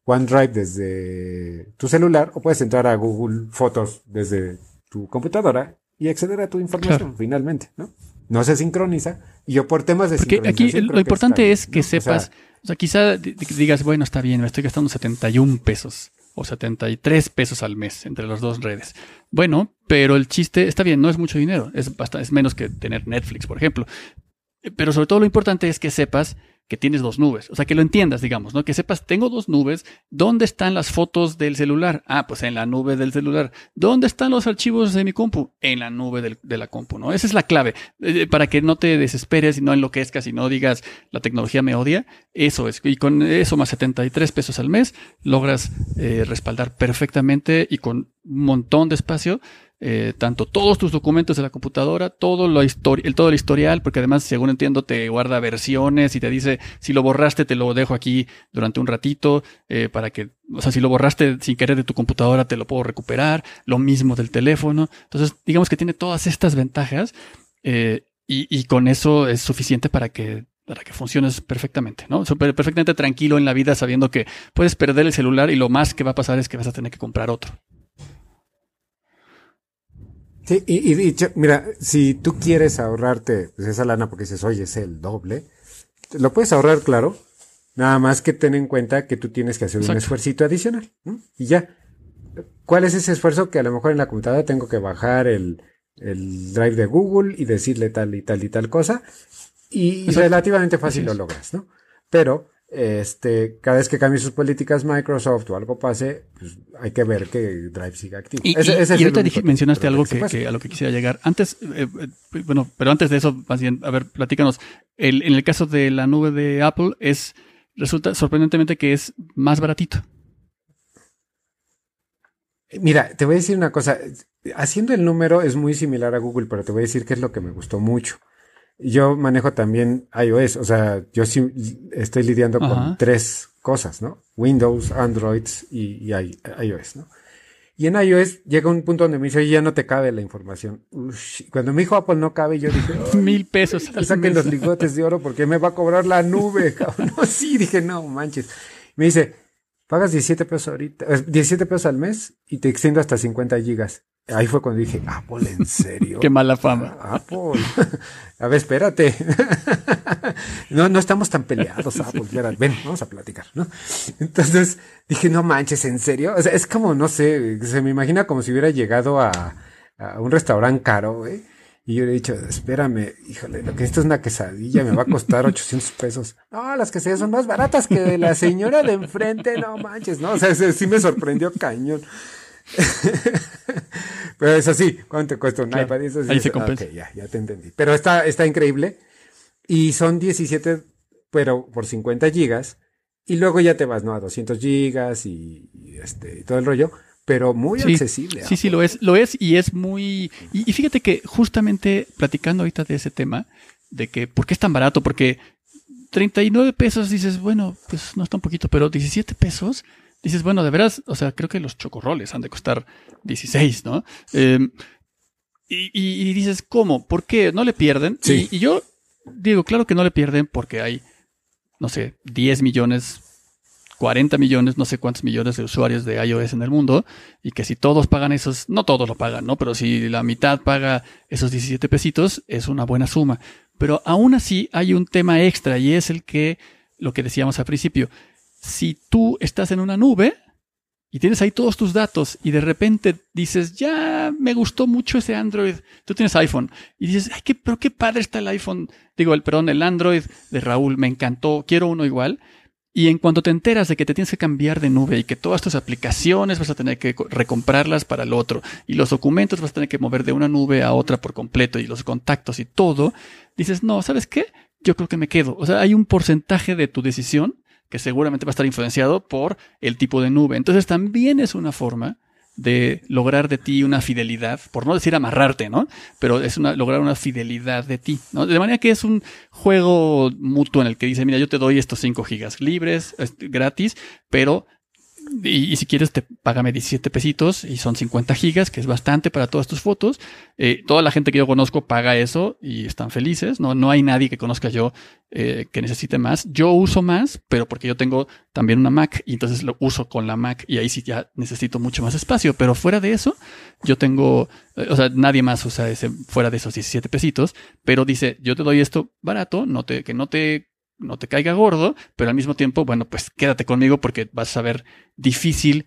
C: OneDrive desde tu celular o puedes entrar a Google Fotos desde tu computadora y acceder a tu información
B: Claro.
C: finalmente, ¿no? No se sincroniza y yo por temas de
B: Porque aquí
C: sincronización creo
B: lo importante es
C: bien,
B: que
C: ¿no? O sea,
B: sepas, o sea, quizá di- di- digas, bueno, está bien, me estoy gastando 71 pesos o 73 pesos al mes entre las dos redes. Bueno, pero el chiste está bien, no es mucho dinero, es, bastante, es menos que tener Netflix, por ejemplo. Pero sobre todo lo importante es que sepas que tienes dos nubes, o sea, que lo entiendas, digamos, ¿no? Que sepas, tengo dos nubes, ¿dónde están las fotos del celular? Ah, pues en la nube del celular. ¿Dónde están los archivos de mi compu? En la nube de la compu, ¿no? Esa es la clave, eh, para que no te desesperes y no enloquezcas y no digas, la tecnología me odia. Eso es, y con eso más 73 pesos al mes, logras eh, respaldar perfectamente y con un montón de espacio eh, tanto todos tus documentos de la computadora, todo, lo el, todo historial, porque además, según entiendo, te guarda versiones y te dice, si lo borraste, te lo dejo aquí durante un ratito, eh, para que, o sea, si lo borraste sin querer de tu computadora, te lo puedo recuperar, lo mismo del teléfono. Entonces, digamos que tiene todas estas ventajas eh, y, con eso es suficiente para que para que funciones perfectamente, ¿no? Perfectamente tranquilo en la vida sabiendo que puedes perder el celular y lo más que va a pasar es que vas a tener que comprar otro.
C: Sí, y, y dicho, mira, si tú quieres ahorrarte pues, esa lana porque dices, oye, es el doble, lo puedes ahorrar, claro. Nada más que ten en cuenta que tú tienes que hacer un esfuercito adicional. ¿no? Y ya. ¿Cuál es ese esfuerzo que a lo mejor en la computadora tengo que bajar el, el drive de Google y decirle tal y tal y tal cosa? Y
B: Exacto.
C: relativamente fácil lo logras, ¿no? Pero, este, cada vez que cambie sus políticas Microsoft o algo pase, pues hay que ver que Drive siga activo.
B: Y,
C: Ese-
B: y-
C: ese es
B: y
C: el
B: ahorita dije- mencionaste algo que, a lo que quisiera llegar. Antes, eh, eh, bueno, pero antes de eso, más bien, a ver, platícanos. El, en el caso de la nube de Apple, es resulta sorprendentemente que es más baratito.
C: Mira, te voy a decir una cosa. haciendo el número es muy similar a Google, pero te voy a decir qué es lo que me gustó mucho. Yo manejo también iOS, o sea, yo sí estoy lidiando con tres cosas, ¿no? Windows, Android y, iOS, ¿no? Y en iOS llega un punto donde me dice, oye, ya no te cabe la información. cuando me dijo Apple no cabe, yo dije,
B: mil pesos.
C: Saquen los ligotes de oro porque me va a cobrar la nube, cabrón. No, sí, dije, no manches. Me dice, pagas 17 pesos ahorita, 17 pesos al mes y te extiendo hasta 50 gigas. Ahí fue cuando dije, Apple, ¿en serio?
B: Qué mala fama.
C: Apple. A ver, espérate. no, no estamos tan peleados, Apple. Ven, vamos a platicar, ¿no? Entonces dije, no manches, ¿en serio? O sea, es como, no sé, se me imagina como si hubiera llegado a, a un restaurante caro, güey. Y yo le he dicho, espérame, híjole, lo que esto es una quesadilla, me va a costar 800 pesos. No, las quesadillas son más baratas que la señora de enfrente, no manches, ¿no? O sea, sí me sorprendió cañón. Pero es así, ¿cuánto cuesta un iPad?
B: ahí se compensa.
C: ya, ya te entendí. Pero está, está increíble. Y son 17, pero por 50 gigas. Y luego ya te vas, ¿no? A 200 gigas y, este, y todo el rollo. Pero muy accesible.
B: Sí, sí, lo es. Lo es y es muy... Y, y fíjate que justamente platicando ahorita de ese tema, de que, ¿por qué es tan barato? Porque 39 pesos dices, bueno, pues no está un poquito, pero 17 pesos dices, bueno, de veras, o sea, creo que los chocorroles han de costar 16, ¿no? Em, y, dices, ¿cómo? ¿Por qué? ¿No le pierden?
C: Sí.
B: Y, yo digo, claro que no le pierden porque hay, no sé, 10 millones, 40 millones, no sé cuántos millones de usuarios de iOS en el mundo, y que si todos pagan esos, no todos lo pagan, ¿no? Pero si la mitad paga esos 17 pesitos, es una buena suma. Pero aún así hay un tema extra y es el que, lo que decíamos al principio, si tú estás en una nube y tienes ahí todos tus datos y de repente dices, ya me gustó mucho ese Android, tú tienes iPhone y dices, ay, qué, pero qué padre está el iPhone, digo, el, perdón, el Android de Raúl, me encantó, quiero uno igual. Y en cuanto te enteras de que te tienes que cambiar de nube y que todas tus aplicaciones vas a tener que recomprarlas para el otro y los documentos vas a tener que mover de una nube a otra por completo y los contactos y todo, dices, no, ¿sabes qué? Yo creo que me quedo. O sea, hay un porcentaje de tu decisión que seguramente va a estar influenciado por el tipo de nube. Entonces también es una forma de lograr de ti una fidelidad, por no decir amarrarte, ¿no? Pero es una, lograr una fidelidad de ti, ¿no? De manera que es un juego mutuo en el que dice, mira, yo te doy estos 5 gigas libres, gratis, pero y, si quieres, te págame 17 pesitos y son 50 gigas, que es bastante para todas tus fotos. Eh, toda la gente que yo conozco paga eso y están felices. No, no hay nadie que conozca yo eh, que necesite más. Yo uso más, pero porque yo tengo también una Mac y entonces lo uso con la Mac y ahí sí ya necesito mucho más espacio. Pero fuera de eso, yo tengo, eh, o sea, nadie más usa ese fuera de esos 17 pesitos, pero dice, yo te doy esto barato, no te, que no te no te caiga gordo, pero al mismo tiempo, bueno, pues quédate conmigo porque vas a ver difícil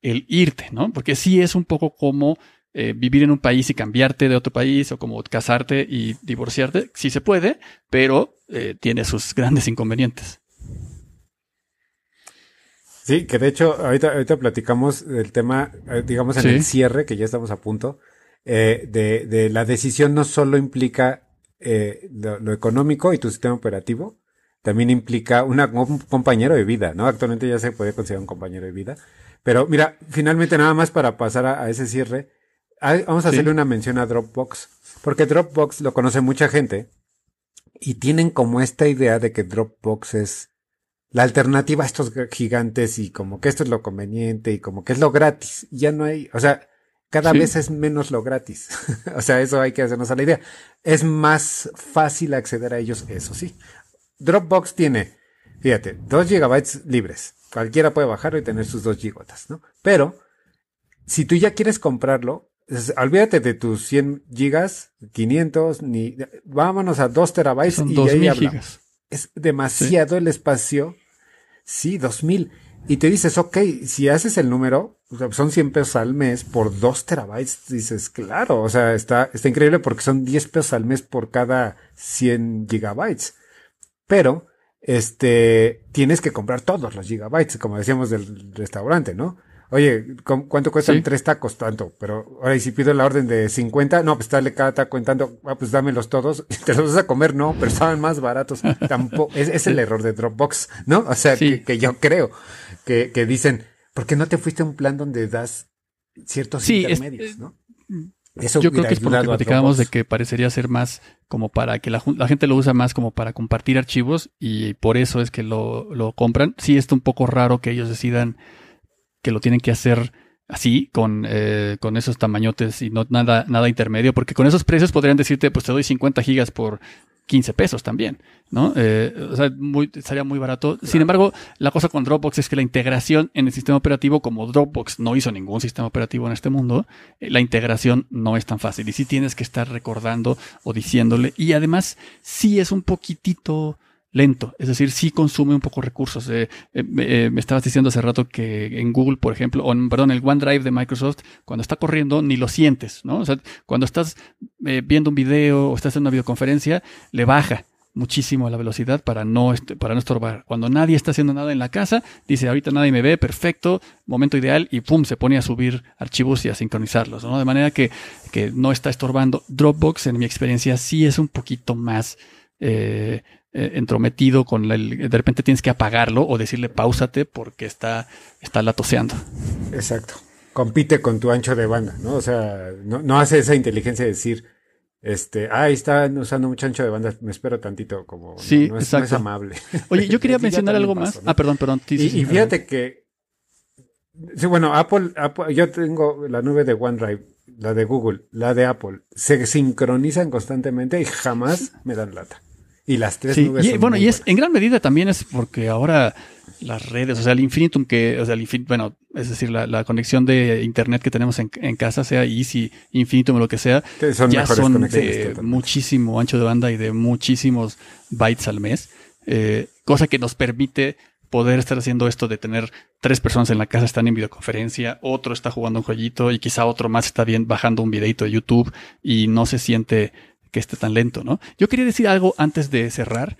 B: el irte, ¿no? Porque sí es un poco como eh, vivir en un país y cambiarte de otro país o como casarte y divorciarte, sí se puede, pero eh, tiene sus grandes inconvenientes.
C: Sí, que de hecho ahorita, ahorita platicamos del tema, eh, digamos en el cierre, que ya estamos a punto, de, de, la decisión no solo implica lo, económico y tu sistema operativo, también implica una, un compañero de vida, ¿no? Actualmente ya se puede considerar un compañero de vida. Pero mira, finalmente nada más para pasar a, ese cierre, vamos a hacerle una mención a Dropbox, porque Dropbox lo conoce mucha gente y tienen como esta idea de que Dropbox es la alternativa a estos gigantes y como que esto es lo conveniente y como que es lo gratis. Ya no hay, o sea, cada vez es menos lo gratis. o sea, eso hay que hacernos a la idea. Es más fácil acceder a ellos, eso sí. Dropbox tiene, fíjate, 2 gigabytes libres. Cualquiera puede bajarlo y tener sus 2 gigotas, ¿no? Pero, si tú ya quieres comprarlo, olvídate de tus 100 gigas, 500, ni, vámonos a 2 terabytes y ahí hablamos. Es demasiado el espacio. Sí, 2000. Y te dices, ok, si haces el número, son 100 pesos al mes por 2 terabytes, dices, claro, o sea, está, está increíble porque son 10 pesos al mes por cada 100 gigabytes. Pero, este, tienes que comprar todos los gigabytes, como decíamos del restaurante, ¿no? Oye, ¿cuánto cuestan tres tacos? Tanto. Pero ahora, y si pido la orden de 50, no, pues dale cada taco en tanto, ah, pues dámelos todos. Te los vas a comer, no, pero estaban más baratos. Tampoco, es, es el error de Dropbox, ¿no? O sea, que, yo creo que, que dicen, ¿por qué no te fuiste a un plan donde das ciertos intermedios, ¿no? Eso
B: Yo creo que es por lo que platicábamos de que parecería ser más como para que la, gente lo usa más como para compartir archivos y por eso es que lo, lo compran. Sí está un poco raro que ellos decidan que lo tienen que hacer así, con, eh, con esos tamañotes y no nada, nada intermedio, porque con esos precios podrían decirte, pues te doy 50 gigas por 15 pesos también, ¿no? Eh, o sea, muy, estaría muy barato. Sin embargo, la cosa con Dropbox es que la integración en el sistema operativo, como Dropbox no hizo ningún sistema operativo en este mundo, eh, la integración no es tan fácil. Y sí tienes que estar recordando o diciéndole. Y además, sí es un poquitito lento, es decir, sí consume un poco recursos. Eh, eh, eh, me estabas diciendo hace rato que en Google, por ejemplo, o en, perdón, el OneDrive de Microsoft, cuando está corriendo, ni lo sientes, ¿no? O sea, cuando estás viendo un video o estás en una videoconferencia, le baja muchísimo la velocidad para no, para no estorbar. Cuando nadie está haciendo nada en la casa, dice, ahorita nadie me ve, perfecto, momento ideal, y pum, se pone a subir archivos y a sincronizarlos, ¿no? De manera que, que no está estorbando. Dropbox, en mi experiencia, sí es un poquito más eh, eh, entrometido con la- el, de repente tienes que apagarlo o decirle pausate porque está, está latoseando.
C: Exacto. Compite con tu ancho de banda, ¿no? O sea, no, no hace esa inteligencia de decir, este, ah, ahí están usando mucho ancho de banda, me espero tantito, como
B: Sí,
C: no, es, no es
B: exacto.
C: amable.
B: Oye, yo quería mencionar algo más.
C: ¿no?
B: Ah, perdón, perdón. Sí,
C: y,
B: sí,
C: y fíjate que, sí, bueno, Apple, Apple- yo tengo la nube de OneDrive, la de Google, la de Apple, se sincronizan constantemente y jamás me dan lata. Y las tres
B: Sí,
C: nubes
B: y,
C: son
B: bueno, y es
C: buenas.
B: en gran medida también es porque ahora las redes, o sea, el infinitum que, o sea, el infin- bueno, es decir, la, la conexión de internet que tenemos en, en casa, sea Easy, Infinitum o lo que sea,
C: son
B: ya son
C: conexiones
B: de
C: totalmente.
B: muchísimo ancho de banda y de muchísimos bytes al mes, eh, cosa que nos permite poder estar haciendo esto de tener tres personas en la casa están en videoconferencia, otro está jugando un jueguito y quizá otro más está bien bajando un videito de YouTube y no se siente que esté tan lento, ¿no? Yo quería decir algo antes de cerrar.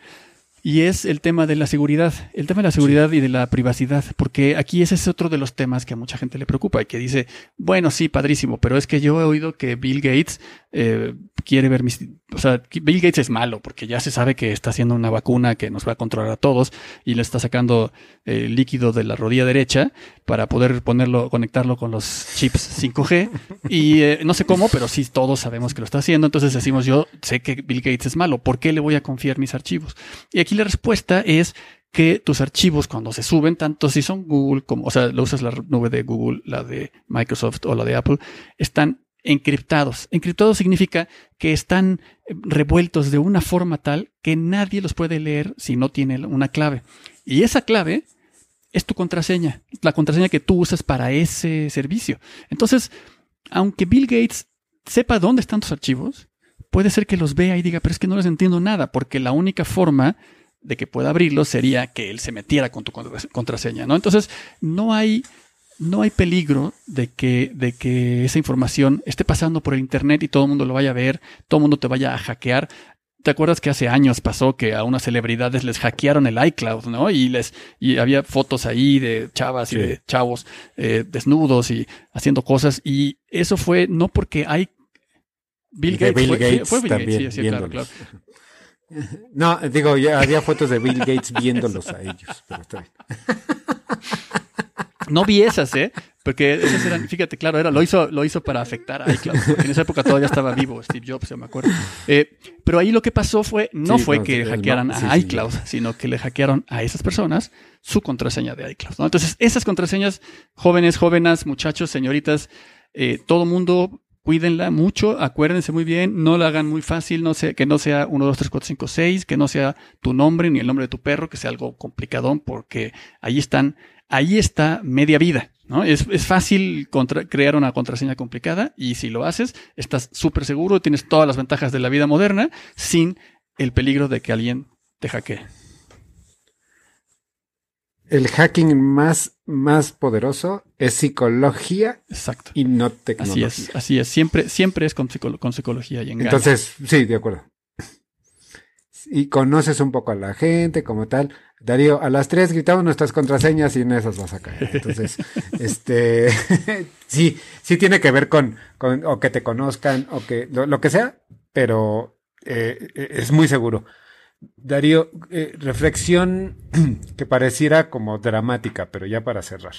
B: Y es el tema de la seguridad, el tema de la seguridad y de la privacidad, porque aquí ese es otro de los temas que a mucha gente le preocupa y que dice, bueno, sí, padrísimo, pero es que yo he oído que Bill Gates eh, quiere ver mis... O sea, Bill Gates es malo porque ya se sabe que está haciendo una vacuna que nos va a controlar a todos y le está sacando eh, líquido de la rodilla derecha para poder ponerlo, conectarlo con los chips 5G y eh, no sé cómo, pero sí todos sabemos que lo está haciendo, entonces decimos, yo sé que Bill Gates es malo, ¿por qué le voy a confiar mis archivos? Y aquí la respuesta es que tus archivos cuando se suben, tanto si son Google como, o sea, lo usas la nube de Google, la de Microsoft o la de Apple, están encriptados. Encriptados significa que están eh, revueltos de una forma tal que nadie los puede leer si no tiene una clave. Y esa clave es tu contraseña, la contraseña que tú usas para ese servicio. Entonces, aunque Bill Gates sepa dónde están tus archivos, puede ser que los vea y diga, pero es que no les entiendo nada, porque la única forma de que pueda abrirlos sería que él se metiera con tu contra- contraseña, ¿no? Entonces, no hay, no hay peligro de que, de que esa información esté pasando por el internet y todo el mundo lo vaya a ver, todo el mundo te vaya a hackear. ¿Te acuerdas que hace años pasó que a unas celebridades les hackearon el iCloud, ¿no? Y les y había fotos ahí de chavas y de chavos eh, desnudos y haciendo cosas y eso fue no porque hay Bill Gates,
C: Bill
B: fue,
C: Gates
B: fue Bill Gates,
C: también
B: sí, sí, claro, claro.
C: No, digo, ya había fotos de Bill Gates viéndolos a ellos, pero está bien.
B: No vi esas, ¿eh? Porque esas eran, fíjate, claro, era, lo hizo, lo hizo para afectar a iCloud, porque en esa época todavía estaba vivo Steve Jobs, yo me acuerdo. Eh, pero ahí lo que pasó fue, no
C: Sí,
B: fue
C: no,
B: que hackearan
C: no, sí,
B: a
C: sí,
B: iCloud, sino que le hackearon a esas personas su contraseña de iCloud. ¿no? Entonces, esas contraseñas, jóvenes, jóvenes, muchachos, señoritas, eh, todo mundo, cuídenla mucho, acuérdense muy bien, no la hagan muy fácil, no sé, que no sea 1, 2, 3, 4, 5, 6, que no sea tu nombre ni el nombre de tu perro, que sea algo complicadón, porque ahí están, ahí está media vida. ¿no? Es, es fácil contra- crear una contraseña complicada y si lo haces, estás súper seguro, tienes todas las ventajas de la vida moderna sin el peligro de que alguien te hackee.
C: El hacking más, más poderoso es psicología
B: Exacto.
C: y no
B: Así
C: tecnología.
B: es, así es. Siempre, siempre es con, psicolo- con psicología y engaño.
C: Entonces, sí, de acuerdo. Y conoces un poco a la gente como tal. Darío, a las tres gritamos nuestras contraseñas y en esas vas a caer. Entonces, este, sí, sí tiene que ver con, con o que te conozcan o que lo, lo que sea, pero eh, es muy seguro. Darío, eh, reflexión que pareciera como dramática, pero ya para cerrar.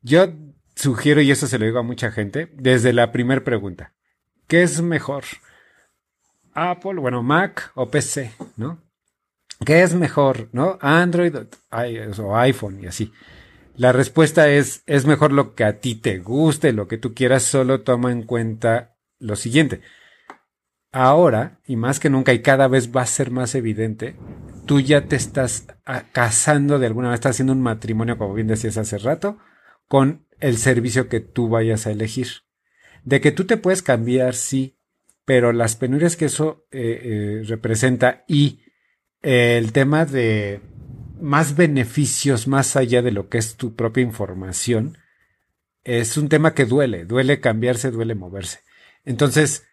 C: Yo sugiero, y eso se lo digo a mucha gente, desde la primera pregunta. ¿Qué es mejor? Apple, bueno, Mac o PC, ¿no? ¿Qué es mejor, no? Android o iPhone y así. La respuesta es, es mejor lo que a ti te guste, lo que tú quieras, solo toma en cuenta lo siguiente. Ahora, y más que nunca, y cada vez va a ser más evidente, tú ya te estás ah, casando de alguna manera, estás haciendo un matrimonio, como bien decías hace rato, con el servicio que tú vayas a elegir. De que tú te puedes cambiar, sí, pero las penurias que eso eh, eh, representa y el tema de más beneficios más allá de lo que es tu propia información, es un tema que duele, duele cambiarse, duele moverse. Entonces,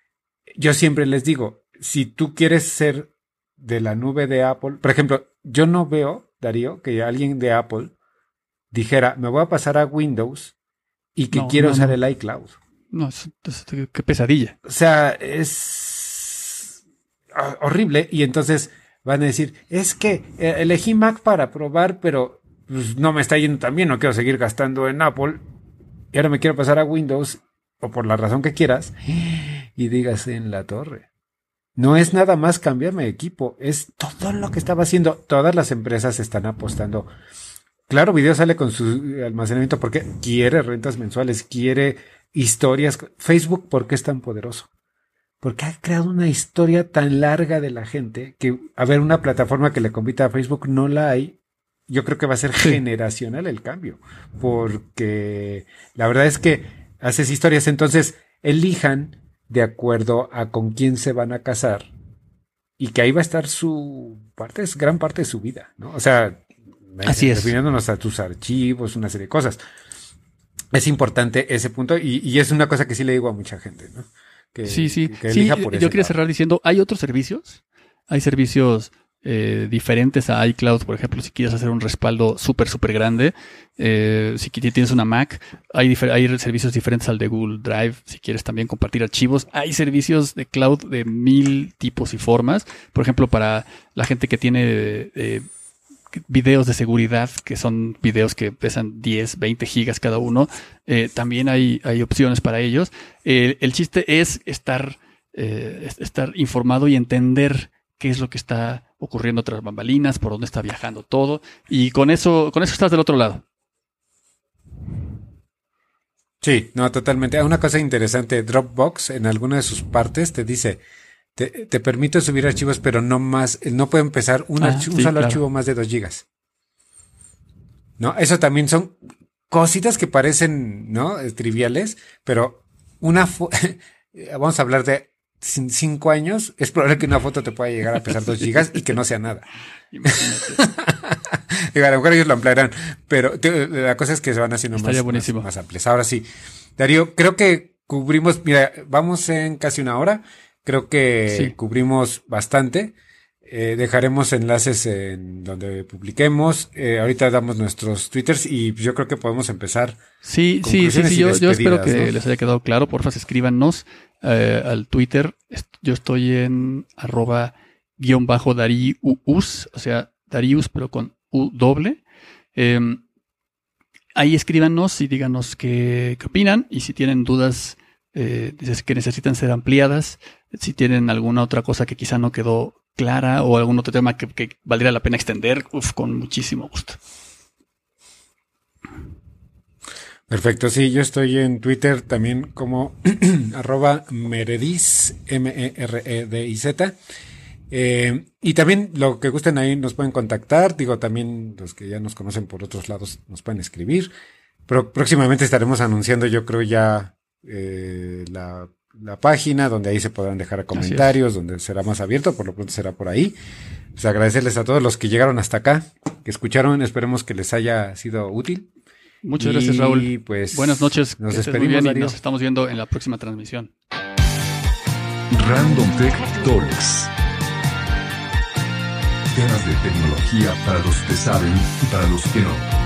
C: yo siempre les digo, si tú quieres ser de la nube de Apple, por ejemplo, yo no veo, Darío, que alguien de Apple dijera, me voy a pasar a Windows y que quiero usar el iCloud.
B: No, es, qué pesadilla.
C: O sea, es horrible y entonces van a decir, es que eh, elegí Mac para probar, pero pues, no me está yendo tan bien, no quiero seguir gastando en Apple y ahora me quiero pasar a Windows o por la razón que quieras y digas en la torre. No es nada más cambiarme de equipo, es todo lo que estaba haciendo. Todas las empresas están apostando. Claro, Video sale con su almacenamiento porque quiere rentas mensuales, quiere historias. Facebook, ¿por qué es tan poderoso? Porque ha creado una historia tan larga de la gente que, a ver, una plataforma que le compita a Facebook no la hay. Yo creo que va a ser generacional el cambio, porque la verdad es que haces historias, entonces elijan de acuerdo a con quién se van a casar y que ahí va a estar su parte, es gran parte de su vida, ¿no? O sea,
B: Así es.
C: refiriéndonos a tus archivos, una serie de cosas. Es importante ese punto y, y, es una cosa que sí le digo a mucha gente, ¿no?
B: Que, sí, sí. Que sí yo quería cerrar diciendo, hay otros servicios, hay servicios eh, diferentes a iCloud, por ejemplo, si quieres hacer un respaldo súper, súper grande, eh, si tienes una Mac, hay, hay servicios diferentes al de Google Drive, si quieres también compartir archivos, hay servicios de cloud de mil tipos y formas, por ejemplo, para la gente que tiene eh, videos de seguridad, que son videos que pesan 10, 20 gigas cada uno, también hay, hay opciones para ellos. el chiste es estar, estar informado y entender qué es lo que está ocurriendo tras bambalinas, por dónde está viajando todo, y con eso, con eso estás del otro lado.
C: Sí, no, totalmente. Una cosa interesante, Dropbox en alguna de sus partes te dice, te, te permite subir archivos, pero no más, no puede empezar un, ah, un solo archivo más de 2 gigas. ¿No? Eso también son cositas que parecen, ¿no? Triviales, pero una, vamos a hablar de cinco años, es probable que una foto te pueda llegar a pesar dos gigas y que no sea nada. Digo, a lo mejor ellos lo ampliarán, pero la cosa es que se van haciendo más, más, amplias. Ahora sí, Darío, creo que cubrimos, mira, vamos en casi una hora, creo que cubrimos bastante. Eh, dejaremos enlaces en donde publiquemos. Eh, ahorita damos nuestros twitters y yo creo que podemos empezar.
B: Sí, sí, sí, sí. Yo, espero que les haya quedado claro. Porfa, escríbanos eh, al Twitter. Yo estoy en arroba guion bajo Darius, o sea, Darius, pero con U doble. Em, ahí escríbanos y díganos qué, opinan y si tienen dudas eh, que necesitan ser ampliadas, si tienen alguna otra cosa que quizá no quedó clara o algún otro tema que, que valdría la pena extender, con muchísimo gusto.
C: Perfecto, sí, yo estoy en Twitter también como arroba meredis, M-E-R-E-D-I-Z. Eh, y también lo que gusten ahí nos pueden contactar, digo también los que ya nos conocen por otros lados nos pueden escribir. Próximamente estaremos anunciando yo creo ya eh, la, la, página donde ahí se podrán dejar comentarios, donde será más abierto, por lo pronto será por ahí. Pues agradecerles a todos los que llegaron hasta acá, que escucharon, esperemos que les haya sido útil.
B: Muchas gracias, Raúl.
C: Pues,
B: Buenas noches.
C: Nos despedimos.
B: y nos estamos viendo en la próxima transmisión.
A: Random Tech Talks. Temas de tecnología para los que saben y para los que no.